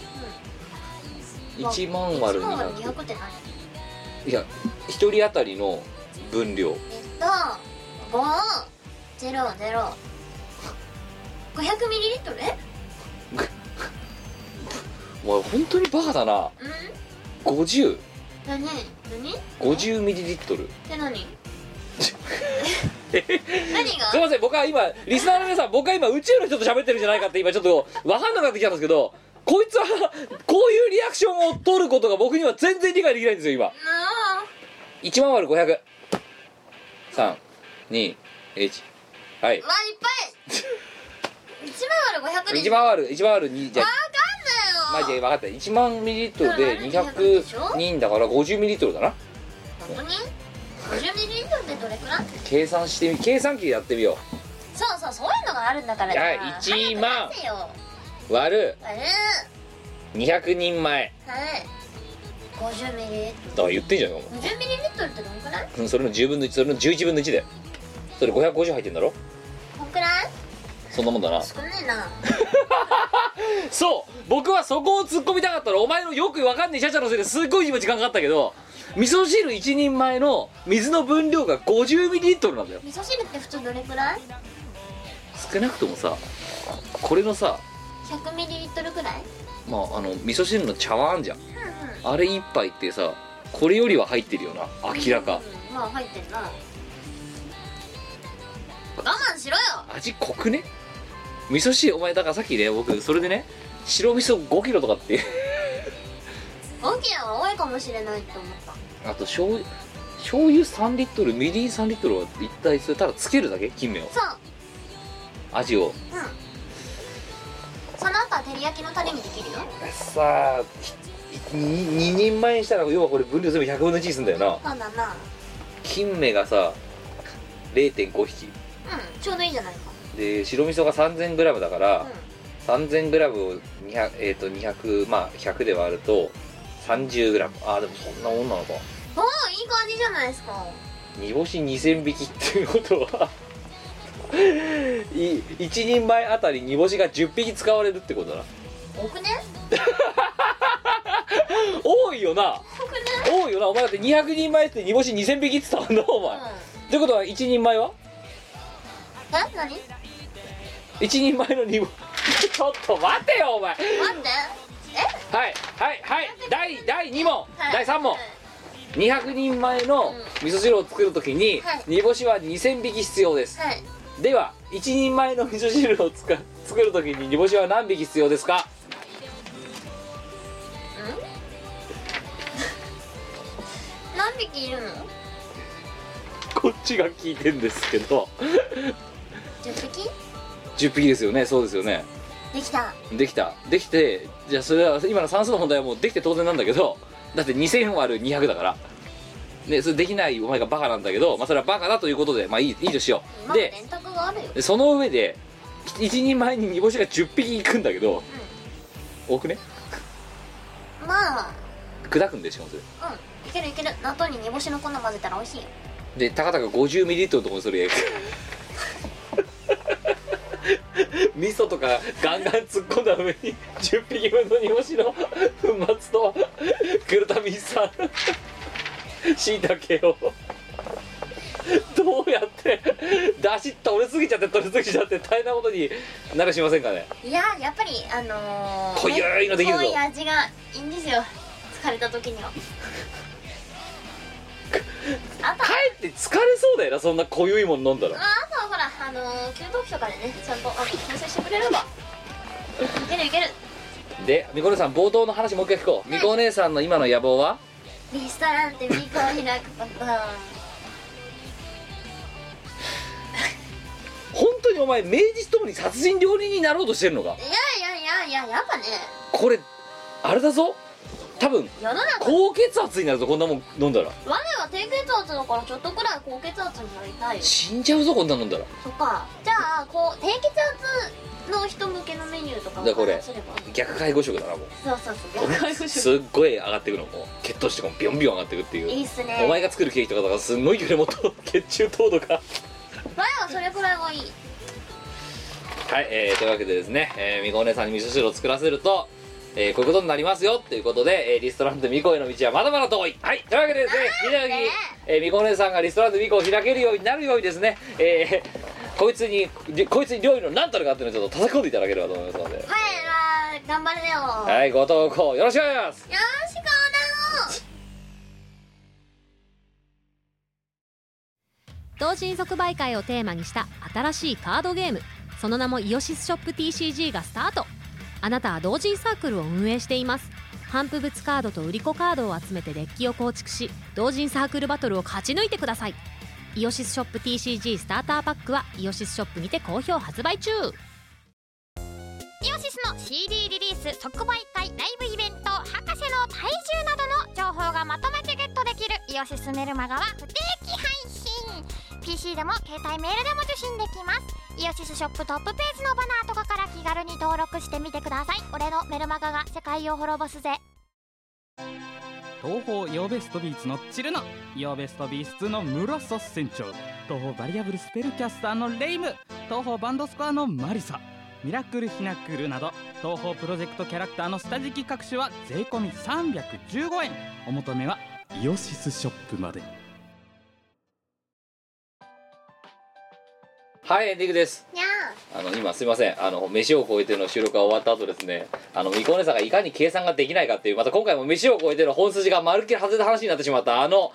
[SPEAKER 2] うん。
[SPEAKER 1] 1万割る
[SPEAKER 2] 1万割る
[SPEAKER 1] 200
[SPEAKER 2] 200って何？
[SPEAKER 1] いや1人当たりの分量。
[SPEAKER 2] えっと500 500ミリリットル？え
[SPEAKER 1] お前本当にバカだな。
[SPEAKER 2] うん
[SPEAKER 1] ？5050
[SPEAKER 2] 何？何？
[SPEAKER 1] ミリリットル。
[SPEAKER 2] って何？何が？
[SPEAKER 1] すいません僕は今リスナーの皆さん僕は今宇宙の人と喋ってるんじゃないかって今ちょっと分かんなくなってきたんですけどこいつはこういうリアクションを取ることが僕には全然理解できないんですよ今。
[SPEAKER 2] あ。
[SPEAKER 1] 1万割る500 3 2 1はい。
[SPEAKER 2] ーうわいっぱい 1万割る500で
[SPEAKER 1] 1万割る1万割る2じゃ
[SPEAKER 2] わ
[SPEAKER 1] あまあ
[SPEAKER 2] かんないよ。
[SPEAKER 1] じゃあ分かった1万ミリリットルで
[SPEAKER 2] うん200でしょ
[SPEAKER 1] ？200人だから50ミリリットルだな。
[SPEAKER 2] 本当に50ミリリットルってどれくらい？
[SPEAKER 1] 計算してみ計算機でやってみよ
[SPEAKER 2] そうそうそういうのがあるんだから
[SPEAKER 1] はい
[SPEAKER 2] じゃあ
[SPEAKER 1] 1万。
[SPEAKER 2] 早く出せよ
[SPEAKER 1] う割る
[SPEAKER 2] あれ
[SPEAKER 1] 200人前。
[SPEAKER 2] はい。50ミリリッ
[SPEAKER 1] だから言ってんじゃんお
[SPEAKER 2] トル50ミリリットルってどんくらい？
[SPEAKER 1] 前それの10分の1それの11分の1だよ。それ550入ってんだろ？
[SPEAKER 2] こんくらい？
[SPEAKER 1] そんなもんだな。
[SPEAKER 2] 少ねえな。
[SPEAKER 1] そう僕はそこを突っ込みたかったらお前のよくわかんないシャチャのせいですっごい今時間かかったけど味噌汁1人前の水の分量が50ミリリットルなんだよ。
[SPEAKER 2] 味噌汁って普通どれくらい？
[SPEAKER 1] 少なくともさこれのさ
[SPEAKER 2] 100ミリリットルくらい？
[SPEAKER 1] まああの味噌汁の茶碗あんじゃん。
[SPEAKER 2] うん
[SPEAKER 1] あれ一杯ってさこれよりは入ってるよな明らか。
[SPEAKER 2] うん。まあ入ってんな。我慢しろよ。
[SPEAKER 1] 味濃くね？味噌汁お前だからさっきね僕それでね白味噌5キロとかって
[SPEAKER 2] 5キロは多いかもしれないって思った。
[SPEAKER 1] あと醤油醤油3リットルみりん3リットルは一体それただつけるだけ？金目を。
[SPEAKER 2] そう。
[SPEAKER 1] 味を。
[SPEAKER 2] うん。その後は照り焼きのタレにできるよ。
[SPEAKER 1] さあ2人前にしたら要はこれ分量全部100分の1にすんだよな。
[SPEAKER 2] そうだな。
[SPEAKER 1] 金目がさ0.5匹。
[SPEAKER 2] うんちょうどいいじゃないか
[SPEAKER 1] で白味噌が 3000g だから、
[SPEAKER 2] うん。
[SPEAKER 1] 3000g を200、えー、と200まあ100で割ると 30g ああでもそんなもんなのか。
[SPEAKER 2] おおいい感じじゃないですか。
[SPEAKER 1] 煮干し2000匹っていうことは い一人前あたり煮干しが10匹使われるってことだな。
[SPEAKER 2] 多くね？
[SPEAKER 1] 多いよな。
[SPEAKER 2] 多くね？
[SPEAKER 1] 多いよな。お前だって200人前って煮干し2000匹って言ってたんだお前、ってことは一人前は？
[SPEAKER 2] うんえ？何？待
[SPEAKER 1] 一人前の煮干しちょっと待てよお前。
[SPEAKER 2] って。え？
[SPEAKER 1] はいはいはい。第第2問、
[SPEAKER 2] はい。
[SPEAKER 1] 第3問。200人前の味噌汁を作るときに、
[SPEAKER 2] はい。
[SPEAKER 1] 煮干しは2000匹必要です、
[SPEAKER 2] はい。
[SPEAKER 1] では一人前の味噌汁をつか作るときに煮干しは何匹必要ですか？
[SPEAKER 2] 何匹いるの？
[SPEAKER 1] こっちが聞いてんですけど。
[SPEAKER 2] 10匹
[SPEAKER 1] 10匹ですよね。そうですよね。
[SPEAKER 2] できた。
[SPEAKER 1] できた。できてじゃあそれは今の算数の問題はもうできて当然なんだけどだって2000割る200だから。ねそれできないお前がバカなんだけど、まあ、それはバカだということでまあいいいいとしよう。でその上で一人前に煮干しが10匹いくんだけど、多くね？
[SPEAKER 2] まあ。
[SPEAKER 1] 砕くんでしかもそれ。
[SPEAKER 2] うん。いけるいける。納豆に煮干しの粉混ぜたら美味しいよ。
[SPEAKER 1] でたかたか50ミリリットルのところにそれ 味噌とかガンガン突っ込んだ上に10匹分の煮干しの粉末とグルタミン酸しいたけをどうやって出し取りすぎちゃって取りすぎちゃって大変なことになりしませんかね？
[SPEAKER 2] いややっぱりあのー、
[SPEAKER 1] 濃いのできるぞ。
[SPEAKER 2] 濃い味がいいんですよ。疲れた時には。
[SPEAKER 1] かえって疲れそうだよなそんな濃ゆいもん飲んだら。
[SPEAKER 2] あのー、給湯器とかでねちゃんとあの調整してくれれば。いけるいける。
[SPEAKER 1] でみこねさん冒頭の話もう一回聞こう。みこお姉さんの今の野望は？
[SPEAKER 2] レストランでミコを開くこと。
[SPEAKER 1] 本当にお前名実ともに殺人料理人になろうとしてるのか？
[SPEAKER 2] いやいやいやいややっぱね。
[SPEAKER 1] これあれだぞ多分高血圧になるぞこんなもん飲んだら。
[SPEAKER 2] 我は低血圧だからちょっとくらい高血圧になりたいよ。
[SPEAKER 1] 死んじゃうぞこんなの飲んだら。
[SPEAKER 2] そっか。じゃあこう低血圧の人向けのメニューとかを
[SPEAKER 1] これ逆介護食だなもう。
[SPEAKER 2] そうそうそう。逆介護
[SPEAKER 1] すっごい上がってくの。もう血糖値とかもビョンビョン上がってくっていう。
[SPEAKER 2] いいっすね。
[SPEAKER 1] お前が作るケーキとかだからすんごいけどもっと血中糖度が。
[SPEAKER 2] 我はそれくらいがいい。
[SPEAKER 1] はい、えーというわけでですね、えー、みこお姉さんに味噌汁を作らせると、えーこういうことになりますよっていうことで、えーリストランテみこへの道はまだまだ遠い。はいというわけでですね引き続き、えーみこお姉さんがリストランテみこを開けるようになるようにですね、えー こいつにりこいつに料理の何たるかっていうのをちょっと叩き込んでいただければと思いますので。
[SPEAKER 2] はいまあ頑張れよ。よ
[SPEAKER 1] はいご投稿よろしくお願いします。
[SPEAKER 2] ろしくお願い
[SPEAKER 3] 同人即売会をテーマにした新しいカードゲーム。その名もイオシスショップ TCG がスタートあなたは同人サークルを運営しています。頒布物カードと売り子カードを集めてデッキを構築し同人サークルバトルを勝ち抜いてください。イオシスショップ TCG スターターパックはイオシスショップにて好評発売中。
[SPEAKER 8] イオシスの CD リリース即売会ライブイベント博士の体重などの情報がまとめてゲットできるイオシスメルマガは不定期配 PC でも携帯メールでも受信できます。イオシスショップトップページのバナーとかから気軽に登録してみてください。俺のメルマガが世界を滅ぼすぜ。
[SPEAKER 9] 東方ヨーベストビーツのチルノヨーベストビーツのムロソ船長東方バリアブルスペルキャスターのレイム東方バンドスコアのマリサミラクルヒナクルなど東方プロジェクトキャラクターの下敷き各種は税込315円。お求めはイオシスショップまで。
[SPEAKER 1] はいエンディングです。
[SPEAKER 2] にゃ
[SPEAKER 1] あの今すいません。あの飯を超えての収録が終わった後ですね。あのみこお姉さんがいかに計算ができないかっていうまた今回も飯を超えての本筋がまるっきり外れた話になってしまったあの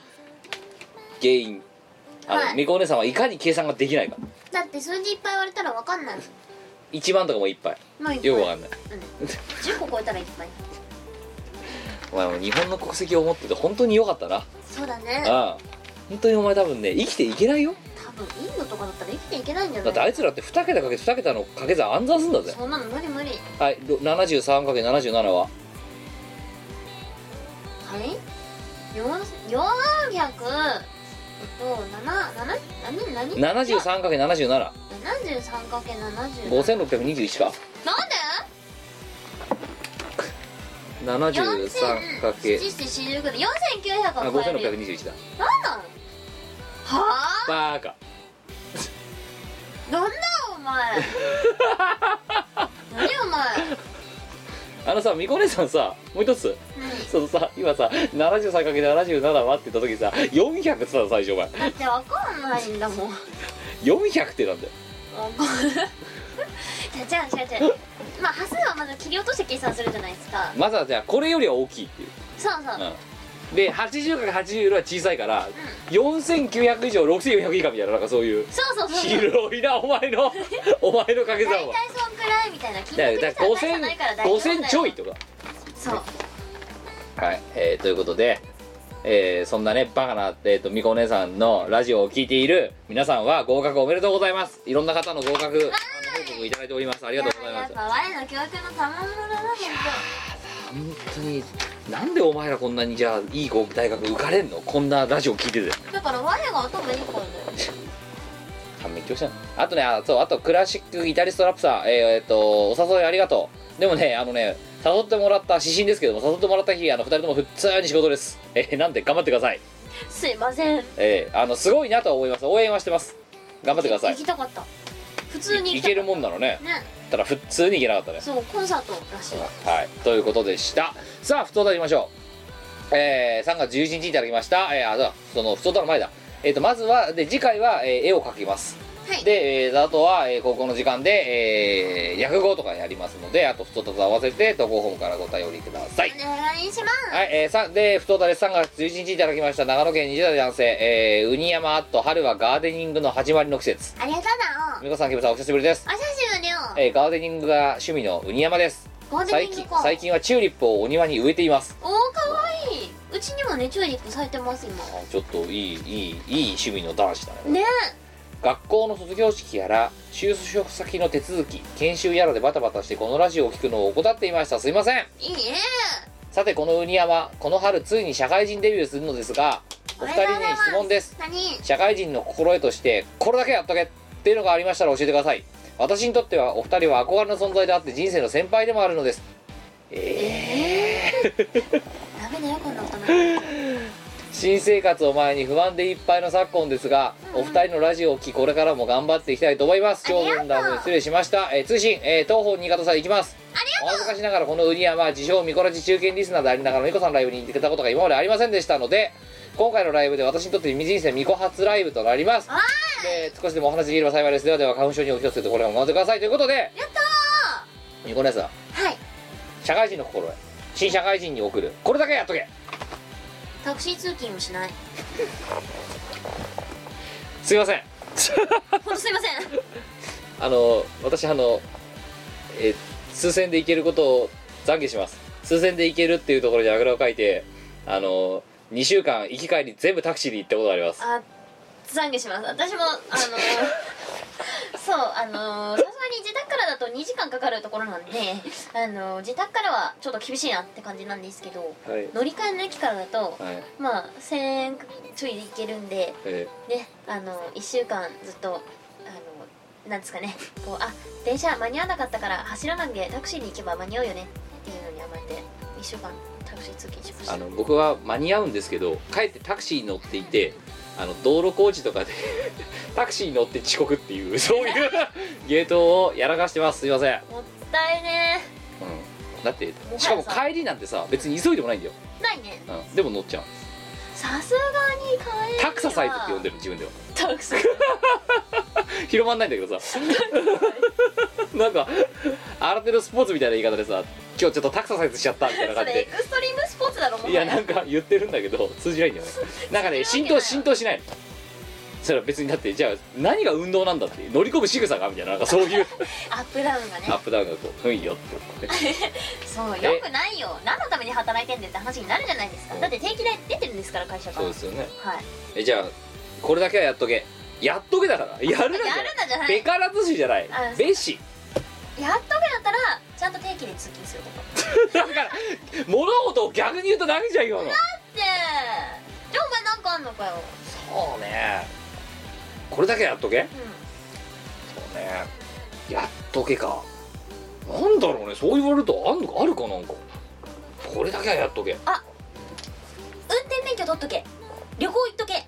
[SPEAKER 1] 原因。あの、
[SPEAKER 2] はい。
[SPEAKER 1] みこお姉さんはいかに計算ができないか。
[SPEAKER 2] だって数字いっぱい言われたらわかんない
[SPEAKER 1] 1番とかもいっぱい
[SPEAKER 2] もういっぱい
[SPEAKER 1] よくわかんない。
[SPEAKER 2] うん、10個超えたらいっぱい
[SPEAKER 1] お前も日本の国籍を持ってて本当によかったな。
[SPEAKER 2] そうだね。
[SPEAKER 1] ああ。本当にお前多分ね生きていけないよ
[SPEAKER 2] インドとかだったら生きていけないんじゃ
[SPEAKER 1] だ
[SPEAKER 2] ない？
[SPEAKER 1] ってあいつらって2桁かけ2桁の掛け算暗算すんだぜ。
[SPEAKER 2] そんなの無理無理。
[SPEAKER 1] はい 73×77 は？
[SPEAKER 2] はい？400えっと7何何
[SPEAKER 1] ？73×77
[SPEAKER 2] 73×70
[SPEAKER 1] 5621か
[SPEAKER 2] なんで
[SPEAKER 1] ？73×
[SPEAKER 2] 4740ぐらい4900
[SPEAKER 1] あ
[SPEAKER 2] は超えるよ
[SPEAKER 1] 5621だ。
[SPEAKER 2] なんなんはあ？
[SPEAKER 1] バーカ。
[SPEAKER 2] なんだお前。何お前。
[SPEAKER 1] あのさみこねさんさもう一つ。そのさ今さ 73×77 はって言った時さ400って言ったの最初お前。
[SPEAKER 2] だってわかんないんだもん。わ
[SPEAKER 1] 400ってなんだよ。
[SPEAKER 2] かんないじゃあ違う違う違う。まあ端数はまず切り落として計算するじゃないですか。
[SPEAKER 1] まずはじゃあこれよりは大きいっていう。
[SPEAKER 2] そうそう、
[SPEAKER 1] うんで 80×80 よりは小さいから、4900以上6400以下みたいななんかそういう。
[SPEAKER 2] そうそうそう
[SPEAKER 1] 広いなお前の お前の掛け算
[SPEAKER 2] 大
[SPEAKER 1] は
[SPEAKER 2] 体そんくらいみたいな。金
[SPEAKER 1] だから
[SPEAKER 2] 額にしたら大差ないから大丈夫だよ
[SPEAKER 1] 5000ちょいとか。
[SPEAKER 2] そう。
[SPEAKER 1] はい、えーということで、えーそんなねバカな、えー、とみこお姉さんのラジオを聞いている皆さんは合格おめでとうございます。いろんな方の合格あの報告いただいております。ありがとうございます。
[SPEAKER 2] やっぱ我の教育の賜物だな本
[SPEAKER 1] 本当になんでお前らこんなにじゃあいい合大学受かれんの？こんなラジオ聞いてて。
[SPEAKER 2] 当だから我が頭いいからだよ
[SPEAKER 1] 反面教師なのあとねあそうあとクラシックギタリストラップさんえーえーとお誘いありがとう。でもね あのね誘ってもらった指針ですけども誘ってもらった日あの2人とも普通に仕事ですえーなんで頑張ってください。
[SPEAKER 2] すいません。
[SPEAKER 1] えーあのすごいなとは思います。応援はしてます。頑張ってください。
[SPEAKER 2] 行きたかった。普通に
[SPEAKER 1] いける
[SPEAKER 2] 行きたかっ
[SPEAKER 1] もんなのね。
[SPEAKER 2] たね
[SPEAKER 1] ただ普通にいけなかったね。
[SPEAKER 2] そうコンサートらしい。
[SPEAKER 1] はい。ということでした。さあ不当だいきましょう。えー、3月11日いただきました。えー、あだ。その不当だの前だ。えっ、とまずはで次回は、えー絵を描きます。
[SPEAKER 2] はい。
[SPEAKER 1] で、えーあとは、えー高校の時間で、えー、訳語とかやりますのであと不当だと合わせて投稿フォームからご頼りください。
[SPEAKER 2] お願いします。
[SPEAKER 1] はい、えー、さで、不当だです。3月11日いただきました。長野県20代男性、えー、ウニ山アット春はガーデニングの始まりの季節。
[SPEAKER 2] ありがとうな。
[SPEAKER 1] みこさん、きむさん、お久しぶりです。
[SPEAKER 2] お久しぶり。よ
[SPEAKER 1] えー、ガーデニングが趣味のウニ山です。最近最近はチューリップをお庭に植えています。
[SPEAKER 2] おーかわいいうちにもねチューリップ咲いてます今
[SPEAKER 1] あちょっといい、いい、いい趣味の男子だね。
[SPEAKER 2] ね
[SPEAKER 1] 学校の卒業式やら、就職先の手続き、研修やらでバタバタしてこのラジオを聞くのを怠っていました。すいません。
[SPEAKER 2] いいね
[SPEAKER 1] さて、このウニ山、この春ついに社会人デビューするのですが、お二人に質問です。
[SPEAKER 2] 何？
[SPEAKER 1] 社会人の心得としてこれだけやっとけっていうのがありましたら教えてください私にとってはお二人は憧れの存在であって人生の先輩でもあるのです。え
[SPEAKER 2] ダメだよこんな大人
[SPEAKER 1] 新生活を前に不安でいっぱいの昨今ですが、お二人のラジオを聞きこれからも頑張っていきたいと思います。長文ダム失礼しました、えー通信、えー東方新潟さん行きます。お恥ずかしながらこのウニ山自称ミコラジ中堅リスナーでありながらミコさんのライブに行ってくれたことが今までありませんでしたので今回のライブで私にとって人生ミコ初ライブとなります。で少しでもお話できれば幸いです。ではでは花粉症にお気をつけてこれからも頑張ってください。ということで
[SPEAKER 2] やった
[SPEAKER 1] ミコ姉さん。
[SPEAKER 2] ーはい。
[SPEAKER 1] 社会人の心得。新社会人に送る。これだけやっとけ
[SPEAKER 2] タクシー通勤もしない。
[SPEAKER 1] すいません。
[SPEAKER 2] ほんとすいません。
[SPEAKER 1] あの私あのえー数線で行けることを懺悔します。数線で行けるっていうところにあぐらをかいてあの2週間行き帰り全部タクシーで行ったことがあります。
[SPEAKER 2] あ懺悔します。私もあの そうあのさすがに自宅からだと2時間かかるところなんであの自宅からはちょっと厳しいなって感じなんですけど
[SPEAKER 1] はい。
[SPEAKER 2] 乗り換えの駅からだと
[SPEAKER 1] はい。
[SPEAKER 2] まあ1000円ちょいで行けるんで
[SPEAKER 1] え
[SPEAKER 2] ねあの1週間ずっとあのなんですかねこうあ電車間に合わなかったから走らないでタクシーに行けば間に合うよねっていうのに甘えて1週間タクシー通勤しました。
[SPEAKER 1] ーあの僕は間に合うんですけど帰ってタクシーに乗っていてあの道路工事とかで タクシーに乗って遅刻っていう そういうゲートをやらかしてます。すいません、
[SPEAKER 2] もったいね。
[SPEAKER 1] うん、だってしかも
[SPEAKER 2] さ
[SPEAKER 1] 帰りなんてさ別に急いでもないんだよ、
[SPEAKER 2] ないね。
[SPEAKER 1] うん、でも乗っちゃう。
[SPEAKER 2] さすがに帰り
[SPEAKER 1] タクササイズって呼んでる自分では。
[SPEAKER 2] タクサ。
[SPEAKER 1] 広まんないんだけどさ。なんか新手のスポーツみたいな言い方でさちょっとタクササイズしちゃったみたいな
[SPEAKER 2] そ
[SPEAKER 1] 感じで。
[SPEAKER 2] れエクストリームスポーツだろもはい
[SPEAKER 1] やなんか言ってるんだけど通じないんだよね。なんかね浸透浸透しないの。それは別にだってじゃあ何が運動なんだって乗り込む仕草がみたいななんかそういう。
[SPEAKER 2] アップダウンがね。
[SPEAKER 1] アップダウンがこう「ふいよ」ってね
[SPEAKER 2] そうよくないよ。何のために働いてんだよって話になるじゃないですか。だって定期代出てるんですから会社から
[SPEAKER 1] そうですよね。
[SPEAKER 2] はい。
[SPEAKER 1] えじゃあこれだけはやっとけ。やっとけだから。やるなじゃ
[SPEAKER 2] やるなじゃな
[SPEAKER 1] ない。
[SPEAKER 2] い
[SPEAKER 1] べからずしじゃない。
[SPEAKER 2] あ
[SPEAKER 1] べし。
[SPEAKER 2] やっとけだったらちゃんと定期で通勤すること。
[SPEAKER 1] だから物事を逆に言うとダメじゃん今の
[SPEAKER 2] ってじゃあお前なんかあんのかよ。
[SPEAKER 1] そうね。これだけやっとけ。
[SPEAKER 2] うん。
[SPEAKER 1] そうね。やっとけか。なんだろうね。そう言われるとあんのかあるかなんか。これだけはやっとけ。
[SPEAKER 2] 運転免許取っとけ。旅行行っとけ。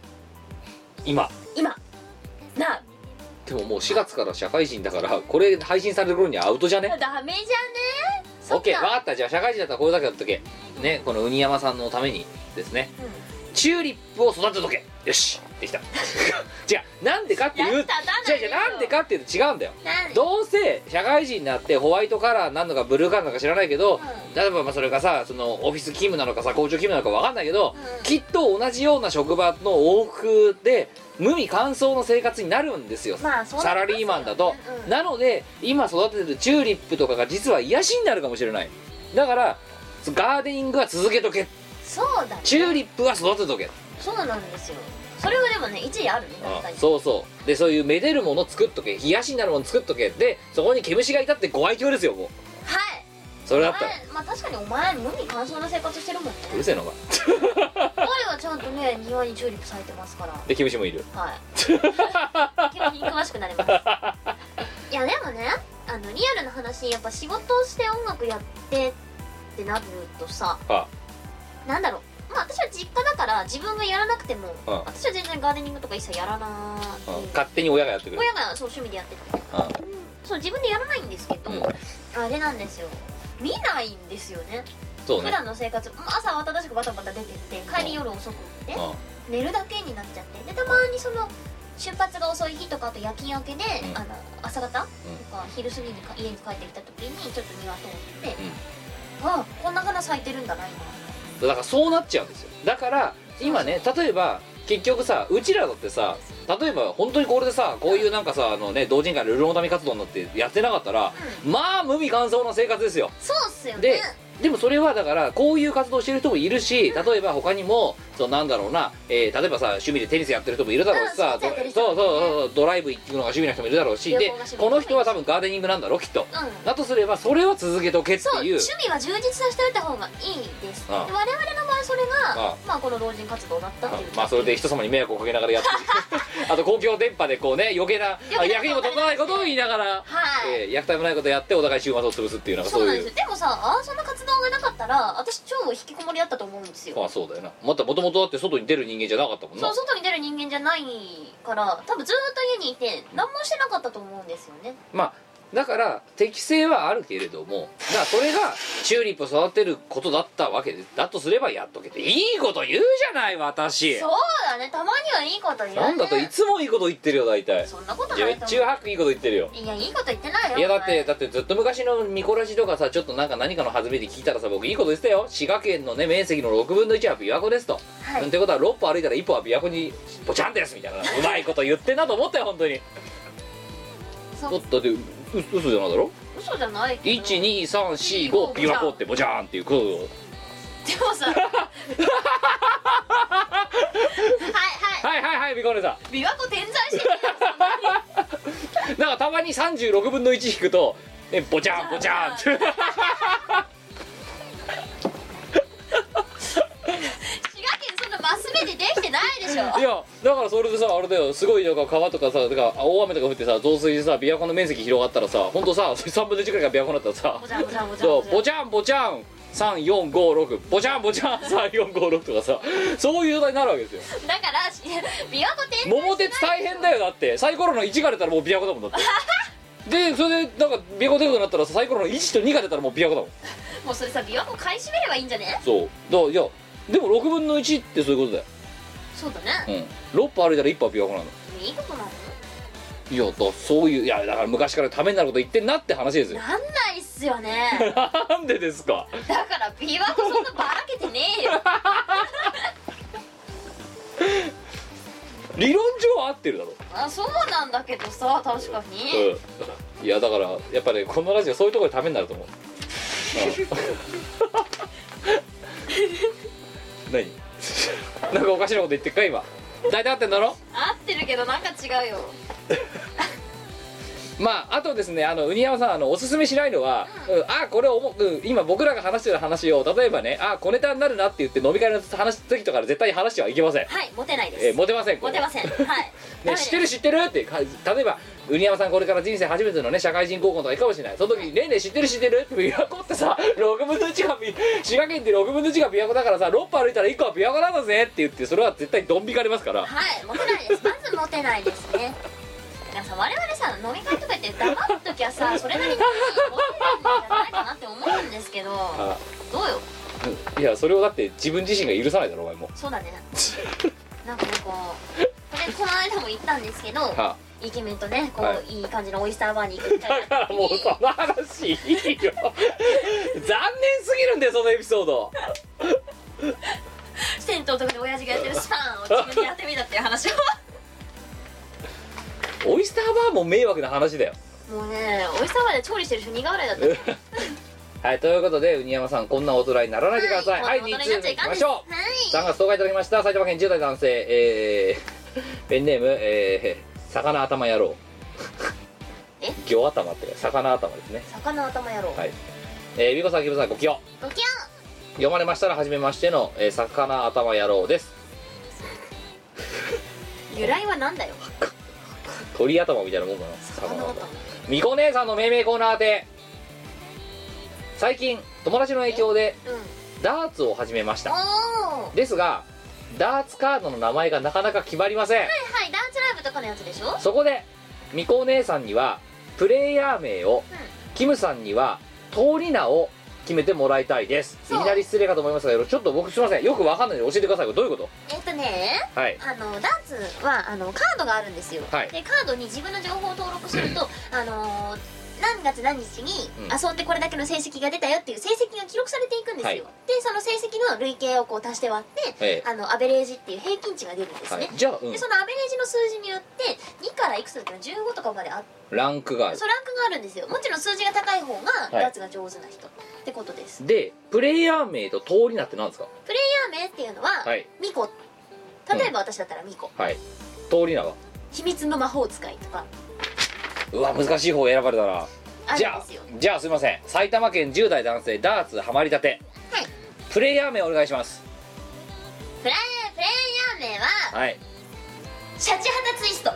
[SPEAKER 1] 今。
[SPEAKER 2] 今。なあ
[SPEAKER 1] でももう4月から社会人だからこれ配信される頃にはアウトじゃね？
[SPEAKER 2] ダメじゃね？そ
[SPEAKER 1] オッケー分かった。じゃあ社会人だったらこれだけやっとけ。ねこのウニ山さんのためにですねチューリップを育てとけ。よし。できた。違う。なんでかっていう
[SPEAKER 2] やっただ
[SPEAKER 1] 違う違う。なんでかっていうと違うんだよ。
[SPEAKER 2] 何？
[SPEAKER 1] どうせ社会人になってホワイトカラーなのかブルーカラーなのか知らないけど、例えばまあそれがさそのオフィス勤務なのかさ工場勤務なのか分かんないけど、
[SPEAKER 2] うん。
[SPEAKER 1] きっと同じような職場の往復で無味乾燥の生活になるんですよ、
[SPEAKER 2] まあそう
[SPEAKER 1] サラリーマンだと、
[SPEAKER 2] うん
[SPEAKER 1] なので今育ててるチューリップとかが実は癒しになるかもしれない。だからガーデニングは続けとけ
[SPEAKER 2] そうだね。
[SPEAKER 1] チューリップは育てとけ。
[SPEAKER 2] そうなんですよ。それはでもね一理あるね確
[SPEAKER 1] あ
[SPEAKER 2] かに。
[SPEAKER 1] そうそう。でそういうめでるもの作っとけ。冷やしになるもの作っとけ。でそこに毛虫がいたってご愛嬌ですよもう。
[SPEAKER 2] はい。
[SPEAKER 1] それだった
[SPEAKER 2] まあ確かにお前無味乾燥な生活してるもんね。
[SPEAKER 1] うるせえのか
[SPEAKER 2] 我はちゃんとね庭にチューリップ咲いてますから。
[SPEAKER 1] で毛虫もいる。
[SPEAKER 2] はい。結構詳しくなります。いやでもねあのリアルな話やっぱ仕事をして音楽やってってなるとさ
[SPEAKER 1] あ
[SPEAKER 2] なんだろう。まあ私は実家だから自分がやらなくても
[SPEAKER 1] うん
[SPEAKER 2] 私は全然ガーデニングとか一切やらない
[SPEAKER 1] う。ん勝手に親がやってくれる。
[SPEAKER 2] 親がそう趣味でやってて。
[SPEAKER 1] あ
[SPEAKER 2] そう自分でやらないんですけど、
[SPEAKER 1] うん。
[SPEAKER 2] あれなんですよ。見ないんですよね。
[SPEAKER 1] そうね。
[SPEAKER 2] 普段の生活。まあ朝慌ただしくバタバタ出てって帰り夜遅くって
[SPEAKER 1] うん
[SPEAKER 2] 寝るだけになっちゃって。でたまにその出発が遅い日とかあと夜勤明けで、
[SPEAKER 1] うん。
[SPEAKER 2] あの朝方とか昼過ぎにか家に帰ってきた時にちょっと庭通って、ああこんな花咲いてるんだな今
[SPEAKER 1] だからそうなっちゃうんですよ。だから今ね例えば結局さうちらだってさ例えば本当にこれでさこういうなんかさあのね同人会のルルの民活動になってやってなかったら、まあ無味乾燥な生活ですよ。
[SPEAKER 2] そうっすよね。
[SPEAKER 1] ででもそれはだからこういう活動してる人もいるし例えば他にもそうなんだろうな、えー例えばさ趣味でテニスやってる人もいるだろうしさ、
[SPEAKER 2] うんそう
[SPEAKER 1] そうそうドライブ行くのが趣味な人もいるだろうしで
[SPEAKER 2] 旅行が趣味
[SPEAKER 1] この人は多分ガーデニングなんだろうきっと。
[SPEAKER 2] うん。
[SPEAKER 1] だとすればそれを続けとけって
[SPEAKER 2] そう。
[SPEAKER 1] いう
[SPEAKER 2] 趣味は充実させておいた方がいいです。で
[SPEAKER 1] ああ
[SPEAKER 2] 我々の場合それが
[SPEAKER 1] あ
[SPEAKER 2] まあこの老人活動だったっていう。
[SPEAKER 1] まあそれで人様に迷惑をかけながらやってあと公共電波でこうね余計な役にも立たないことを言いながら、
[SPEAKER 2] はい、
[SPEAKER 1] えー、虐待もないことやってお互い週末を潰すっていうなんか
[SPEAKER 2] そ
[SPEAKER 1] そうう。いう
[SPEAKER 2] なんですよ。でもさあそんな活動がなかったら私超引きこもりだったと思うんですよ。
[SPEAKER 1] まあそうだよな。またもともとだって外に出る人間じゃなかったもんな。
[SPEAKER 2] そう外に出る人間じゃないから多分ずーっと家にいて何もしてなかったと思うんですよね。
[SPEAKER 1] まあだから適性はあるけれどもだからそれがチューリップを育てることだったわけでだとすればやっとけていいこと言うじゃない私。
[SPEAKER 2] そうだね。たまにはいいこと言うね。
[SPEAKER 1] なんだといつもいいこと言ってるよ大体。
[SPEAKER 2] そんなことないと思
[SPEAKER 1] 中八いいこと言ってるよ。
[SPEAKER 2] ういやいいこと言ってないよ
[SPEAKER 1] いやだってだってずっと昔のミコラジとかさちょっとなんか何かの弾みで聞いたらさ僕いいこと言ってたよ。滋賀県のね面積の6分の1は琵琶湖ですと、
[SPEAKER 2] はい。
[SPEAKER 1] ってことは6歩歩いたら1歩は琵琶湖にポチャンですみたいなうまいこと言ってんなと思ったよ本当に
[SPEAKER 2] そう
[SPEAKER 1] だってう嘘じゃないだろ？
[SPEAKER 2] 嘘じゃないけど。
[SPEAKER 1] 12345琵琶湖ってボジャーンっていう。ことを
[SPEAKER 2] でもさはいはい。
[SPEAKER 1] はいはいはいみこねさ
[SPEAKER 2] 琵琶湖点在してる
[SPEAKER 1] からたまに36分の1引くとえボチャンボチャンって
[SPEAKER 2] 県そんなマス目でできてないでしょ。
[SPEAKER 1] いやだからそれでさあれだよ。すごいなんか川とかさだから大雨とか降ってさ増水でさ琵琶湖の面積広がったらさ本当さ3分の1くらいが琵琶湖になったらさ。
[SPEAKER 2] ボチャンボチャンボチャン
[SPEAKER 1] そうボチャンボチャン3456ボチャンボチャン3456とかさ。そういう状態になるわけですよ。
[SPEAKER 2] だからし琵琶湖点在
[SPEAKER 1] 桃鉄大変だよだって。サイコロの1が出たらもう琵琶湖だもんだって。でそれでなんか琵琶湖出るようになったらさサイコロの1と2が出たらもう琵琶湖だもん。
[SPEAKER 2] もうそれさ琵琶湖買い占めればいいんじゃね？
[SPEAKER 1] そう。だいやでも6分の1ってそういうことだよ。
[SPEAKER 2] そうだね。
[SPEAKER 1] うん。6歩歩いたら1歩は琵琶湖なの
[SPEAKER 2] いいことなの
[SPEAKER 1] いやだそういういやだから昔からためになること言ってんなって話ですよ。
[SPEAKER 2] なんないっすよね。
[SPEAKER 1] なんでですか？
[SPEAKER 2] だから琵琶湖そんなばらけてねえよ。
[SPEAKER 1] 理論上は合ってるだろ。
[SPEAKER 2] あそうなんだけどさ確かに、
[SPEAKER 1] うん。いやだからやっぱねこのラジオそういうところでためになると思う、うん、何？なんかおかしなこと言ってっか今。大体合ってんだろ？
[SPEAKER 2] 合ってるけどなんか違うよ
[SPEAKER 1] まああとですねあのウニヤマさんあのおすすめしないのは、うん。あこれおも、うん今僕らが話してる話を例えばねあ小ネタになるなって言って飲み会の話す時とかで絶対に話してはいけません。
[SPEAKER 2] はいモテないです、
[SPEAKER 1] えーモテません
[SPEAKER 2] モテません。はい。
[SPEAKER 1] ね、知ってる知ってるってか例えばウニヤマさんこれから人生初めてのね社会人高校とか行くかもしれない。その時に「ねえねえ知ってる知ってる?」って琵琶湖ってさ 6分の1がび滋賀県って6分の1が琵琶湖だからさ6歩歩いたら1個は琵琶湖なんだぜって言ってそれは絶対ドン引かれますから。
[SPEAKER 2] はいモテないです。まずモテないですね。だからさ我々さ飲み会とか行って黙っときゃさ それなりに覚えてるんじゃないかなって思うんですけど
[SPEAKER 1] あ。
[SPEAKER 2] どうよ？
[SPEAKER 1] いやそれをだって自分自身が許さないだろお前も。
[SPEAKER 2] そうだね。なんかねこうこれこの間も言ったんですけど
[SPEAKER 1] は
[SPEAKER 2] イケメンとねこう、、
[SPEAKER 1] はい。
[SPEAKER 2] い感じのオイスターバーに行く機会
[SPEAKER 1] だからもうその話いいよ。残念すぎるんだよそのエピソード。
[SPEAKER 2] 銭湯とかで親父がやってるスパンを自分でやってみたっていう話を
[SPEAKER 1] オイスターバーも迷惑な話だよ。
[SPEAKER 2] もうねオイスターバーで調理してる人苦笑いだった。ね
[SPEAKER 1] はいということでうにやまさんこんな大人にならないでください。はい、2
[SPEAKER 2] こんな大
[SPEAKER 1] 通目い
[SPEAKER 2] 人になっちゃいかんです。
[SPEAKER 1] きましょう。3月10日いただきました。埼玉県10代男性。えー、ペンネームえー、魚頭野郎。
[SPEAKER 2] え？
[SPEAKER 1] 魚頭って魚頭ですね。
[SPEAKER 2] 魚頭野郎、
[SPEAKER 1] はい。えー、美子さん、きぶさん、ごきよ
[SPEAKER 2] ごきゃ
[SPEAKER 1] 読まれましたら、はじめましての、えー、魚頭野郎です。
[SPEAKER 2] ん由来はなんだよ？
[SPEAKER 1] 鳥頭みたいなもんかな。
[SPEAKER 2] 魚頭
[SPEAKER 1] みこ姉さんの命名コーナーで、最近、友達の影響で、
[SPEAKER 2] うん
[SPEAKER 1] ダーツを始めました。ですが、ダーツカードの名前がなかなか決まりません。
[SPEAKER 2] いはいダーツライブとかのやつでしょ？
[SPEAKER 1] そこで、みこ姉さんには、プレイヤー名を、キムさんには、通り名を決めてもらいたいです。いきなり失礼かと思いますが、ちょっと僕すいません。よくわかんないので教えてください。どういうこ
[SPEAKER 2] えっとね
[SPEAKER 1] とはい。
[SPEAKER 2] あのダーツはあのカードがあるんですよ、
[SPEAKER 1] はい
[SPEAKER 2] でカードに自分の情報を登録すると あのー何月何日に
[SPEAKER 1] うん。
[SPEAKER 2] 遊んでこれだけの成績が出たよっていう成績が記録されていくんですよ、
[SPEAKER 1] はい。
[SPEAKER 2] でその成績の累計をこう足して割って、
[SPEAKER 1] ええ。
[SPEAKER 2] あのアベレージっていう平均値が出るんですね、
[SPEAKER 1] はい。じゃあ、うん。
[SPEAKER 2] で。そのアベレージの数字によって2からいくつだったら15とかまであっ
[SPEAKER 1] ランクがある。
[SPEAKER 2] そうランクがあるんですよ。もちろん数字が高い方が
[SPEAKER 1] はい。
[SPEAKER 2] ダーツが上手な人ってことです、
[SPEAKER 1] でプレイヤー名と通り名って何ですか？
[SPEAKER 2] プレイヤー名っていうのは、
[SPEAKER 1] はい。
[SPEAKER 2] ミコ。例えば私だったらミコ、
[SPEAKER 1] はい。通り名は？
[SPEAKER 2] 秘密の魔法使いとか
[SPEAKER 1] うわ難しい方選ばれたな。じゃあじゃあすいません。埼玉県10代男性ダーツハマりたて。
[SPEAKER 2] はい。
[SPEAKER 1] プレイヤー名お願いします。
[SPEAKER 2] プレイプレイヤー名は
[SPEAKER 1] はい。
[SPEAKER 2] シャチハタツイスト。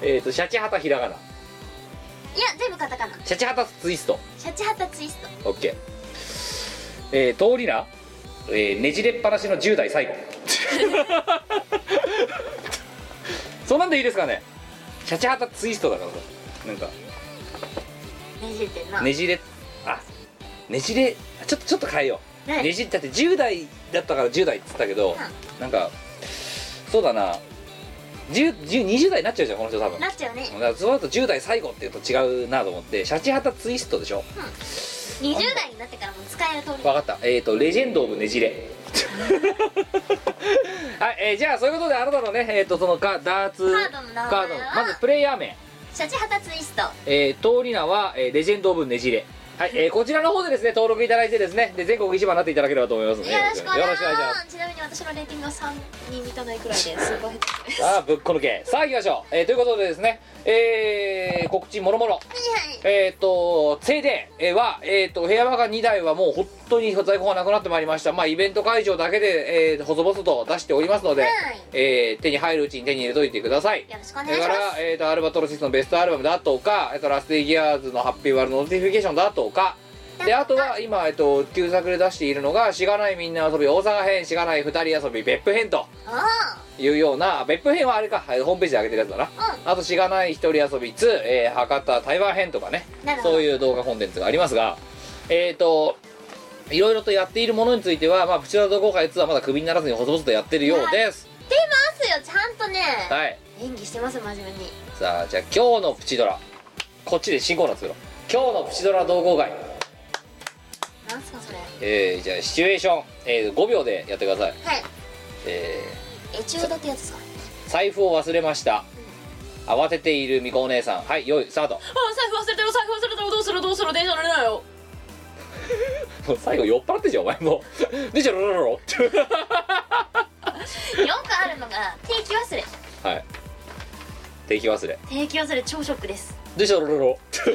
[SPEAKER 1] えっ、ー、とシャチハタひらがな。い
[SPEAKER 2] や全部カタカナ。
[SPEAKER 1] シャチハタツイスト。
[SPEAKER 2] シャチハタツイスト。
[SPEAKER 1] OK えー、通り名えーねじれっぱなしの10代最後 そんなんでいいですかね？シャチハタツイストだからさ。なんか。
[SPEAKER 2] ねじれてんな、
[SPEAKER 1] ねじれ。あねじれ。あちょっとちょっと変えよう、
[SPEAKER 2] はい
[SPEAKER 1] ねじだって10代だったから10代っつったけど、なんかそうだな。10 10 20代になっちゃうじゃんこの人多分。
[SPEAKER 2] なっちゃうね。
[SPEAKER 1] だからそうだと10代最後っていうと違うなと思ってシャチハタツイストでしょ？
[SPEAKER 2] 20代になってからも使える通り。
[SPEAKER 1] 分かった。えっ、ー、とレジェンド・オブ・ねじれ。はい、えーじゃあそういうことであなたのねえっ、とそのかダーツ
[SPEAKER 2] カードの名前は？
[SPEAKER 1] カード。のまずプレイヤー名。
[SPEAKER 2] シャチハタツイスト。
[SPEAKER 1] えー、通り名は、えーレジェンド・オブ・ねじれはい、えーこちらの方でですね登録いただいてですねで全国一番になっていただければと思いますので。
[SPEAKER 2] よろしくお願いし
[SPEAKER 1] ます。
[SPEAKER 2] ちなみに私のレーティングは3に満たないくらいでスーパーヘッドです。
[SPEAKER 1] ああぶっこ抜け。さあ行きましょう、えーということでですねえー告知もろもろ。えっ、とセイデーは、えー、と部屋場が2台はもう本当に在庫がなくなってまいりました。まあイベント会場だけで、えー、細々と出しておりますので、
[SPEAKER 2] はい。
[SPEAKER 1] えー手に入るうちに手に入れといてください。
[SPEAKER 2] よろしくお願いしま、す。
[SPEAKER 1] えー、とアルバトロシスのベストアルバムだとか、えー、とラスティギアーズのハッピーワールドノーティフィケーションだとか。であとは今、えっと、旧作で出しているのが「しがないみんな遊び大阪編」「しがない二人遊び別府編」と
[SPEAKER 2] あ
[SPEAKER 1] いうような別府編はあれかはいホームページで上げてるやつだな。あと「しがない一人遊び2」えー博多台湾編とかね。そういう動画コンテンツがありますがえっ、といろいろとやっているものについては、まあ、プチラ同好会2はまだクビにならずに細々とやってるようです。
[SPEAKER 2] 出ますよちゃんとね。
[SPEAKER 1] はい。
[SPEAKER 2] 演技してます真面目に。
[SPEAKER 1] さあじゃあ今日のプチドラこっちで新コーナー作ろう今日のプチドラ同好会。
[SPEAKER 2] なんすかそれ？
[SPEAKER 1] えー、じゃあシチュエーション、えー、5秒でやってください。
[SPEAKER 2] はい。
[SPEAKER 1] え
[SPEAKER 2] エチュードってやつですか？
[SPEAKER 1] ー、財布を忘れました。慌てているみこお姉さん。はいよいスタート。
[SPEAKER 2] あ財布忘れてる財布忘れてるどうするどうする電車乗れないよ。
[SPEAKER 1] もう最後酔っ払ってんじゃんお前も。うでしょロロロロ
[SPEAKER 2] よくあるのが定期忘れ。
[SPEAKER 1] はい。定期忘れ。
[SPEAKER 2] 定期忘れ超ショックです。
[SPEAKER 1] でしょロロロ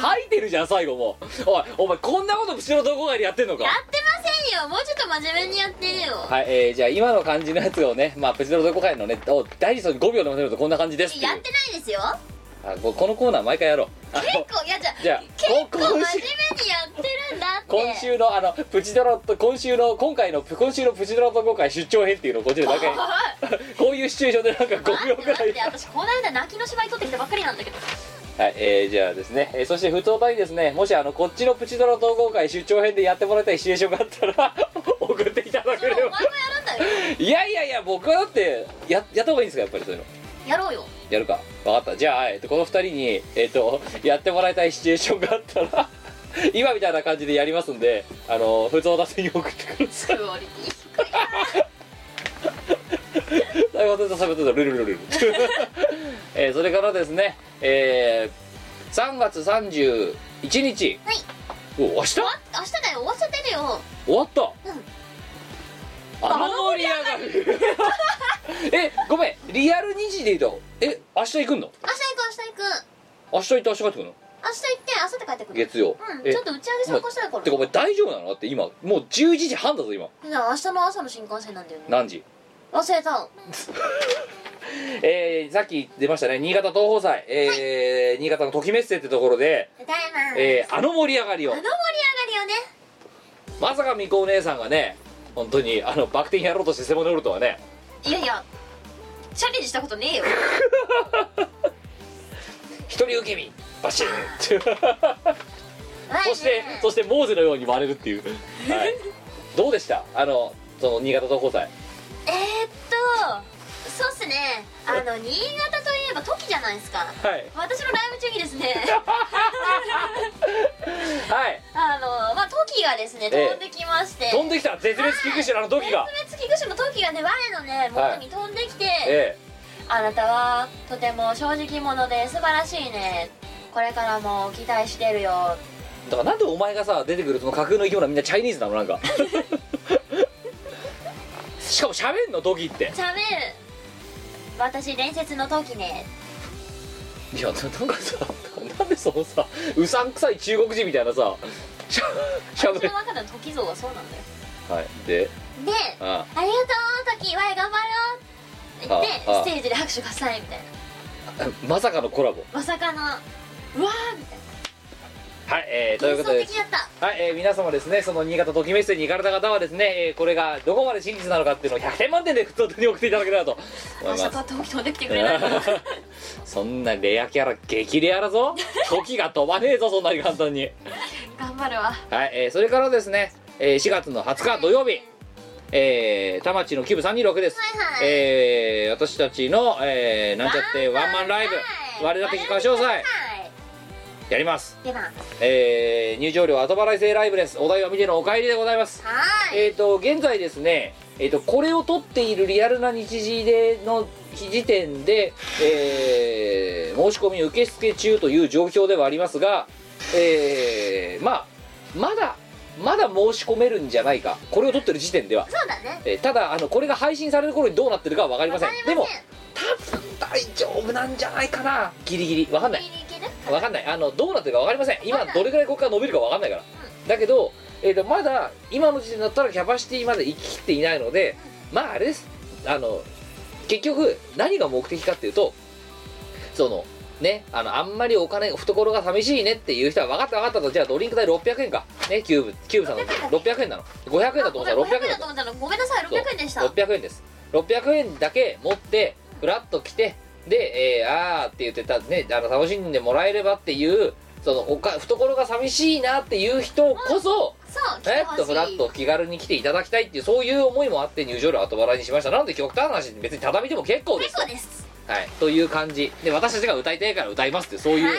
[SPEAKER 1] 吐いてるじゃん最後も。うおいお前こんなこと後ろどこかでやってんのか？
[SPEAKER 2] ってませんよ。もうちょっと真面目にやってるよ。
[SPEAKER 1] はい、えー、じゃあ今の感じのやつをねまあプチドラどこかへのねお大事そうに5秒でまとめるとこんな感じです
[SPEAKER 2] やってないですよ
[SPEAKER 1] あここのコーナー毎回やろう。あ
[SPEAKER 2] 結
[SPEAKER 1] の
[SPEAKER 2] 構いやじゃあ結構真面目にやってるんだって。
[SPEAKER 1] 今週のあのプチドラと今週の今回の今週のプチドラと今回出張編っていうのをこっちで毎回こういうシチュエーションでなんか5秒
[SPEAKER 2] 待
[SPEAKER 1] ぐらい。
[SPEAKER 2] 待って私この間泣きの芝居撮ってきたばっかりなんだけど。
[SPEAKER 1] はい、えー、じゃあですね、えーそして普通歌にですねもしあのこっちのプチドラ統合会出張編でやってもらいたいシチュエーションがあったら 送っていただければ。
[SPEAKER 2] お前もやるんだよ。
[SPEAKER 1] いやいやいや僕はだってややった方がいいんですかやっぱりそういうの。
[SPEAKER 2] やろうよ
[SPEAKER 1] やるか。分かった。じゃあ、えっとこの2人に、えっと やってもらいたいシチュエーションがあったら 今みたいな感じでやりますんであの普通歌に送ってください。ル ルルルルル。えーそれからですね、えー、3月31日。
[SPEAKER 2] はい。
[SPEAKER 1] お明日？
[SPEAKER 2] 明日だよ。終わっちゃってるよ。
[SPEAKER 1] わった、
[SPEAKER 2] うん
[SPEAKER 1] あの盛り上がる えごめん。リアル2時で言うとえ明日行くんの？
[SPEAKER 2] 明日行く明日行く。
[SPEAKER 1] 明日行って明日帰ってくるの？
[SPEAKER 2] 明日行って明後日帰ってくる。
[SPEAKER 1] 月曜。
[SPEAKER 2] うん
[SPEAKER 1] え。
[SPEAKER 2] ちょっと打ち上げ参加したいから。
[SPEAKER 1] てかお前大丈夫なの？だって今もう11時半だぞ今。
[SPEAKER 2] いや明日の朝の新幹線なんだよね。
[SPEAKER 1] 何時？
[SPEAKER 2] 忘れた。
[SPEAKER 1] えー、さっき出ましたね。新潟東宝祭、えー新潟のときめっせってところで、
[SPEAKER 2] ただいま。
[SPEAKER 1] えーあの盛り上がりを。
[SPEAKER 2] あの盛り上がりをね。
[SPEAKER 1] まさかみこお姉さんがね本当にあのバク転やろうとして背骨折るとはね。
[SPEAKER 2] いやいやチャレンジしたことねえよ。
[SPEAKER 1] 一人受け身。バシーン
[SPEAKER 2] そ
[SPEAKER 1] そしてそしてモーゼのように割れるっていう、はい、どうでした？あのその新潟東宝祭
[SPEAKER 2] えー、っとそうっすね。あの新潟といえばトキじゃないですか。
[SPEAKER 1] はい。
[SPEAKER 2] 私のライブ中にですね。
[SPEAKER 1] はい。
[SPEAKER 2] あのまあトキがですね
[SPEAKER 1] ええ。
[SPEAKER 2] 飛んできまして、
[SPEAKER 1] 飛んできた。絶滅危惧種のあの時が。
[SPEAKER 2] 絶滅危惧種のトキがね我のね元に飛んできて、
[SPEAKER 1] え
[SPEAKER 2] あなたはとても正直者で素晴らしいね。これからも期待してるよ。
[SPEAKER 1] えだからなんでお前がさ出てくるその架空の生き物はみんなチャイニーズなのなんか。しかも喋んの時って。
[SPEAKER 2] しゃべる私伝説のトキね。
[SPEAKER 1] いやななんかさ なんでそのさうさんくさい中国人みたいなさしゃしゃべ
[SPEAKER 2] 私の中でのトキ像はそうなんだよ。
[SPEAKER 1] はい。で？
[SPEAKER 2] で
[SPEAKER 1] あ
[SPEAKER 2] あ。りがとうトキわい頑張ろうって言って
[SPEAKER 1] ああ
[SPEAKER 2] ステージで拍手喝采みたいな。
[SPEAKER 1] あまさかのコラボ。
[SPEAKER 2] まさかのうわーみたい
[SPEAKER 1] はい、えー、という
[SPEAKER 2] な
[SPEAKER 1] ことではい、えー皆様ですねその新潟ときめっせに行かれた方はですね、えーこれがどこまで真実なのかっていうのを100点満点で普通に送っていただければと思いま
[SPEAKER 2] さかトキ飛んできてくれない
[SPEAKER 1] そんなレアキャラ激レアだぞ。時が飛ばねえぞそんなに簡単に。
[SPEAKER 2] 頑張るわ。
[SPEAKER 1] はい、えーそれからですね、えー4月の20日土曜日えー、田町のキューブ326です、
[SPEAKER 2] はいはい。
[SPEAKER 1] えー私たちの、えーなんちゃってワンマンライブ我ら的歌唱祭。
[SPEAKER 2] はい
[SPEAKER 1] やります。
[SPEAKER 2] では
[SPEAKER 1] えー入場料後払い制ライブです。お題は見てのお帰りでございます。
[SPEAKER 2] はい。
[SPEAKER 1] えっ、と現在ですねえっ、とこれを撮っているリアルな日時での時点で、えー申し込み受付中という状況ではありますがえーまあまだまだ申し込めるんじゃないか。これを撮ってる時点では、
[SPEAKER 2] そうだね。
[SPEAKER 1] えーただあのこれが配信される頃にどうなってるかは分かりません。
[SPEAKER 2] わかりません。
[SPEAKER 1] でも多分大丈夫なんじゃないかな。ギリギリ。分かんない。
[SPEAKER 2] ギリ
[SPEAKER 1] 分かんない。あのどうなってるか分かりません。今どれぐらいここから伸びるか分かんないから、だけど、えー、とまだ今の時点だったらキャパシティまで行ききっていないのでまああれです。あの結局何が目的かっていうとそのねあのあんまりお金懐が寂しいねっていう人は分かった分かったと。じゃあドリンク代600円か。ねキューブキューブさんの600円なの。500円だと思ったら
[SPEAKER 2] 600
[SPEAKER 1] 600円だと
[SPEAKER 2] 思ったの。ごめんなさい600円でした。
[SPEAKER 1] 600円です。600円だけ持ってフラッと来てで、えー、あーって言ってたねあの楽しんでもらえればっていうそのおか懐が寂しいなっていう人こそ、
[SPEAKER 2] そう
[SPEAKER 1] えっとフラッと気軽に来ていただきたいっていうそういう思いもあって入場料後払いにしました。なので極端な話別にタダでも結構です。
[SPEAKER 2] 結構です。
[SPEAKER 1] はい。という感じ。で私たちが歌いたいから歌いますってそういう、
[SPEAKER 2] はい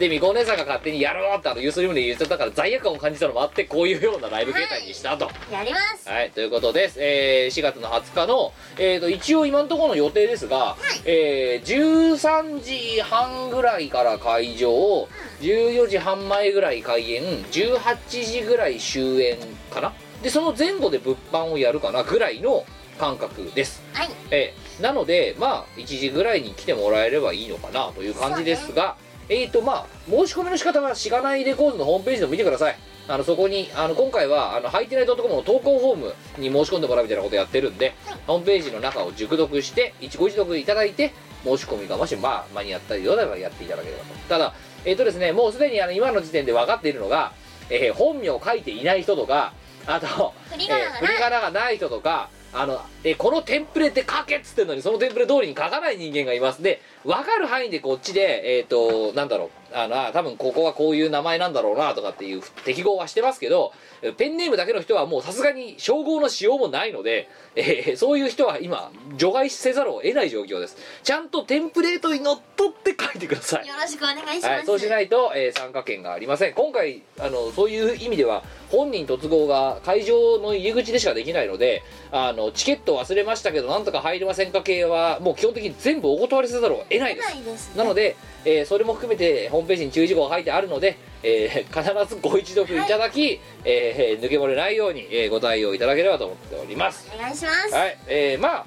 [SPEAKER 1] でみこお姉さんが勝手にやろうってあのユースリムで言っちゃったから罪悪感を感じたのもあってこういうようなライブ形態にしたと、
[SPEAKER 2] やります。
[SPEAKER 1] はい、ということです。えー4月の20日の、えーと、一応今のところの予定ですが、えー13時半ぐらいから会場、14時半前ぐらい開演、18時ぐらい終演かな？で、その前後で物販をやるかなぐらいの感覚です。
[SPEAKER 2] はい。
[SPEAKER 1] えーなので、まあ、1時ぐらいに来てもらえればいいのかなという感じですが、えーと、まあ、申し込みの仕方はしがないレコードのホームページでも見てください。あのそこにあの今回はあのハイテナイドットコムの投稿フォームに申し込んでもらうみたいなことやってるんで、ホームページの中を熟読して一ご一読いただいて申し込みがもしまあ間に合ったりどうならやっていただければとただえっ、とですねもうすでにあの今の時点で分かっているのが、えー本名を書いていない人とかあと
[SPEAKER 2] 振り仮名がない
[SPEAKER 1] え振り仮名がない人とかあの、えーこのテンプレって書けっつってんのにそのテンプレ通りに書かない人間がいます。で分かる範囲でこっちでえっ、となんだろう。あのあ多分ここはこういう名前なんだろうなとかっていう適合はしてますけどペンネームだけの人はもうさすがに称号の使用もないので、えーそういう人は今除外せざるを得ない状況です。ちゃんとテンプレートにのっとって書いてください。
[SPEAKER 2] よろしくお願いします、
[SPEAKER 1] はい、そうしないと、えー参加権がありません。今回あのそういう意味では本人突合が会場の入り口でしかできないのであのチケット忘れましたけどなんとか入りませんか系はもう基本的に全部お断りせざるを得ないです。
[SPEAKER 2] ないです、ね、
[SPEAKER 1] なので、えーそれも含めてホームページに注意事項が書いてあるので、えー必ずご一読いただき、えー抜け漏れないように、えーご対応いただければと思っております。
[SPEAKER 2] お願いします、
[SPEAKER 1] はい、えーまあ、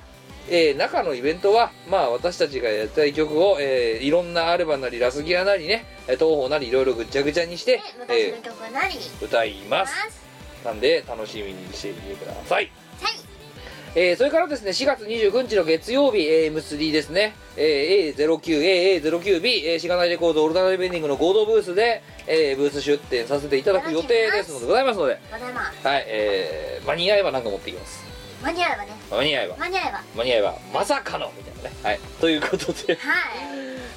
[SPEAKER 1] えー中のイベントは、まあ、私たちがやった曲を、えーいろんなアルバなりラスギアなりねえー東宝なりいろいろぐっちゃぐちゃにしてえー歌いま
[SPEAKER 2] ます。す
[SPEAKER 1] なんで楽しみにしてみてください。
[SPEAKER 2] はい。
[SPEAKER 1] えーそれからですね4月29日の月曜日、えー、M3 ですね、えー A09AA09B、えー、しがないレコードオルタナティブエンディングの合同ブースで、えーブース出展させていただく予定ですのでございますので、はいえー間に合えば何か持ってきます
[SPEAKER 2] 間に合えばね。
[SPEAKER 1] 間に合えば。
[SPEAKER 2] 間に合えば。
[SPEAKER 1] 間に合えばまさかのみたいなね。はい。ということで。
[SPEAKER 2] は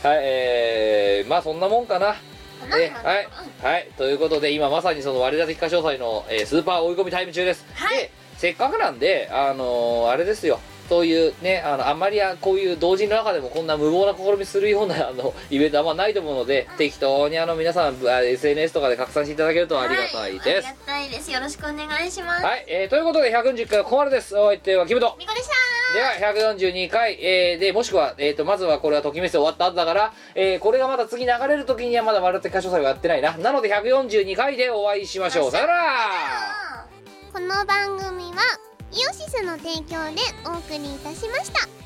[SPEAKER 2] い。
[SPEAKER 1] はいえー、まあそんなもん
[SPEAKER 2] かな。
[SPEAKER 1] えはい、はい、ということで今まさにその我ら的歌唱祭の、えースーパー追い込みタイム中です、
[SPEAKER 2] はい。
[SPEAKER 1] でせっかくなんであのーあれですよそういうねあのあんまりあこういう同人の中でもこんな無謀な試みするようなあのイベントはあんまないと思うので、適当にあの皆さんあ SNS とかで拡散していただけるとありがたいです。
[SPEAKER 2] はありがたいです。よろしくお願いします。
[SPEAKER 1] はい、えーということで140回はここまでです。お相手はキムト。
[SPEAKER 2] みこでした。
[SPEAKER 1] では142回、えーでもしくは、えー、とまずはこれはときめせ終わった後だから、えーこれがまた次流れる時にはまだ我々的歌唱祭をやってないな。なので142回でお会いしましょう。さよなら。
[SPEAKER 8] この番組はイオシスの提供でお送りいたしました。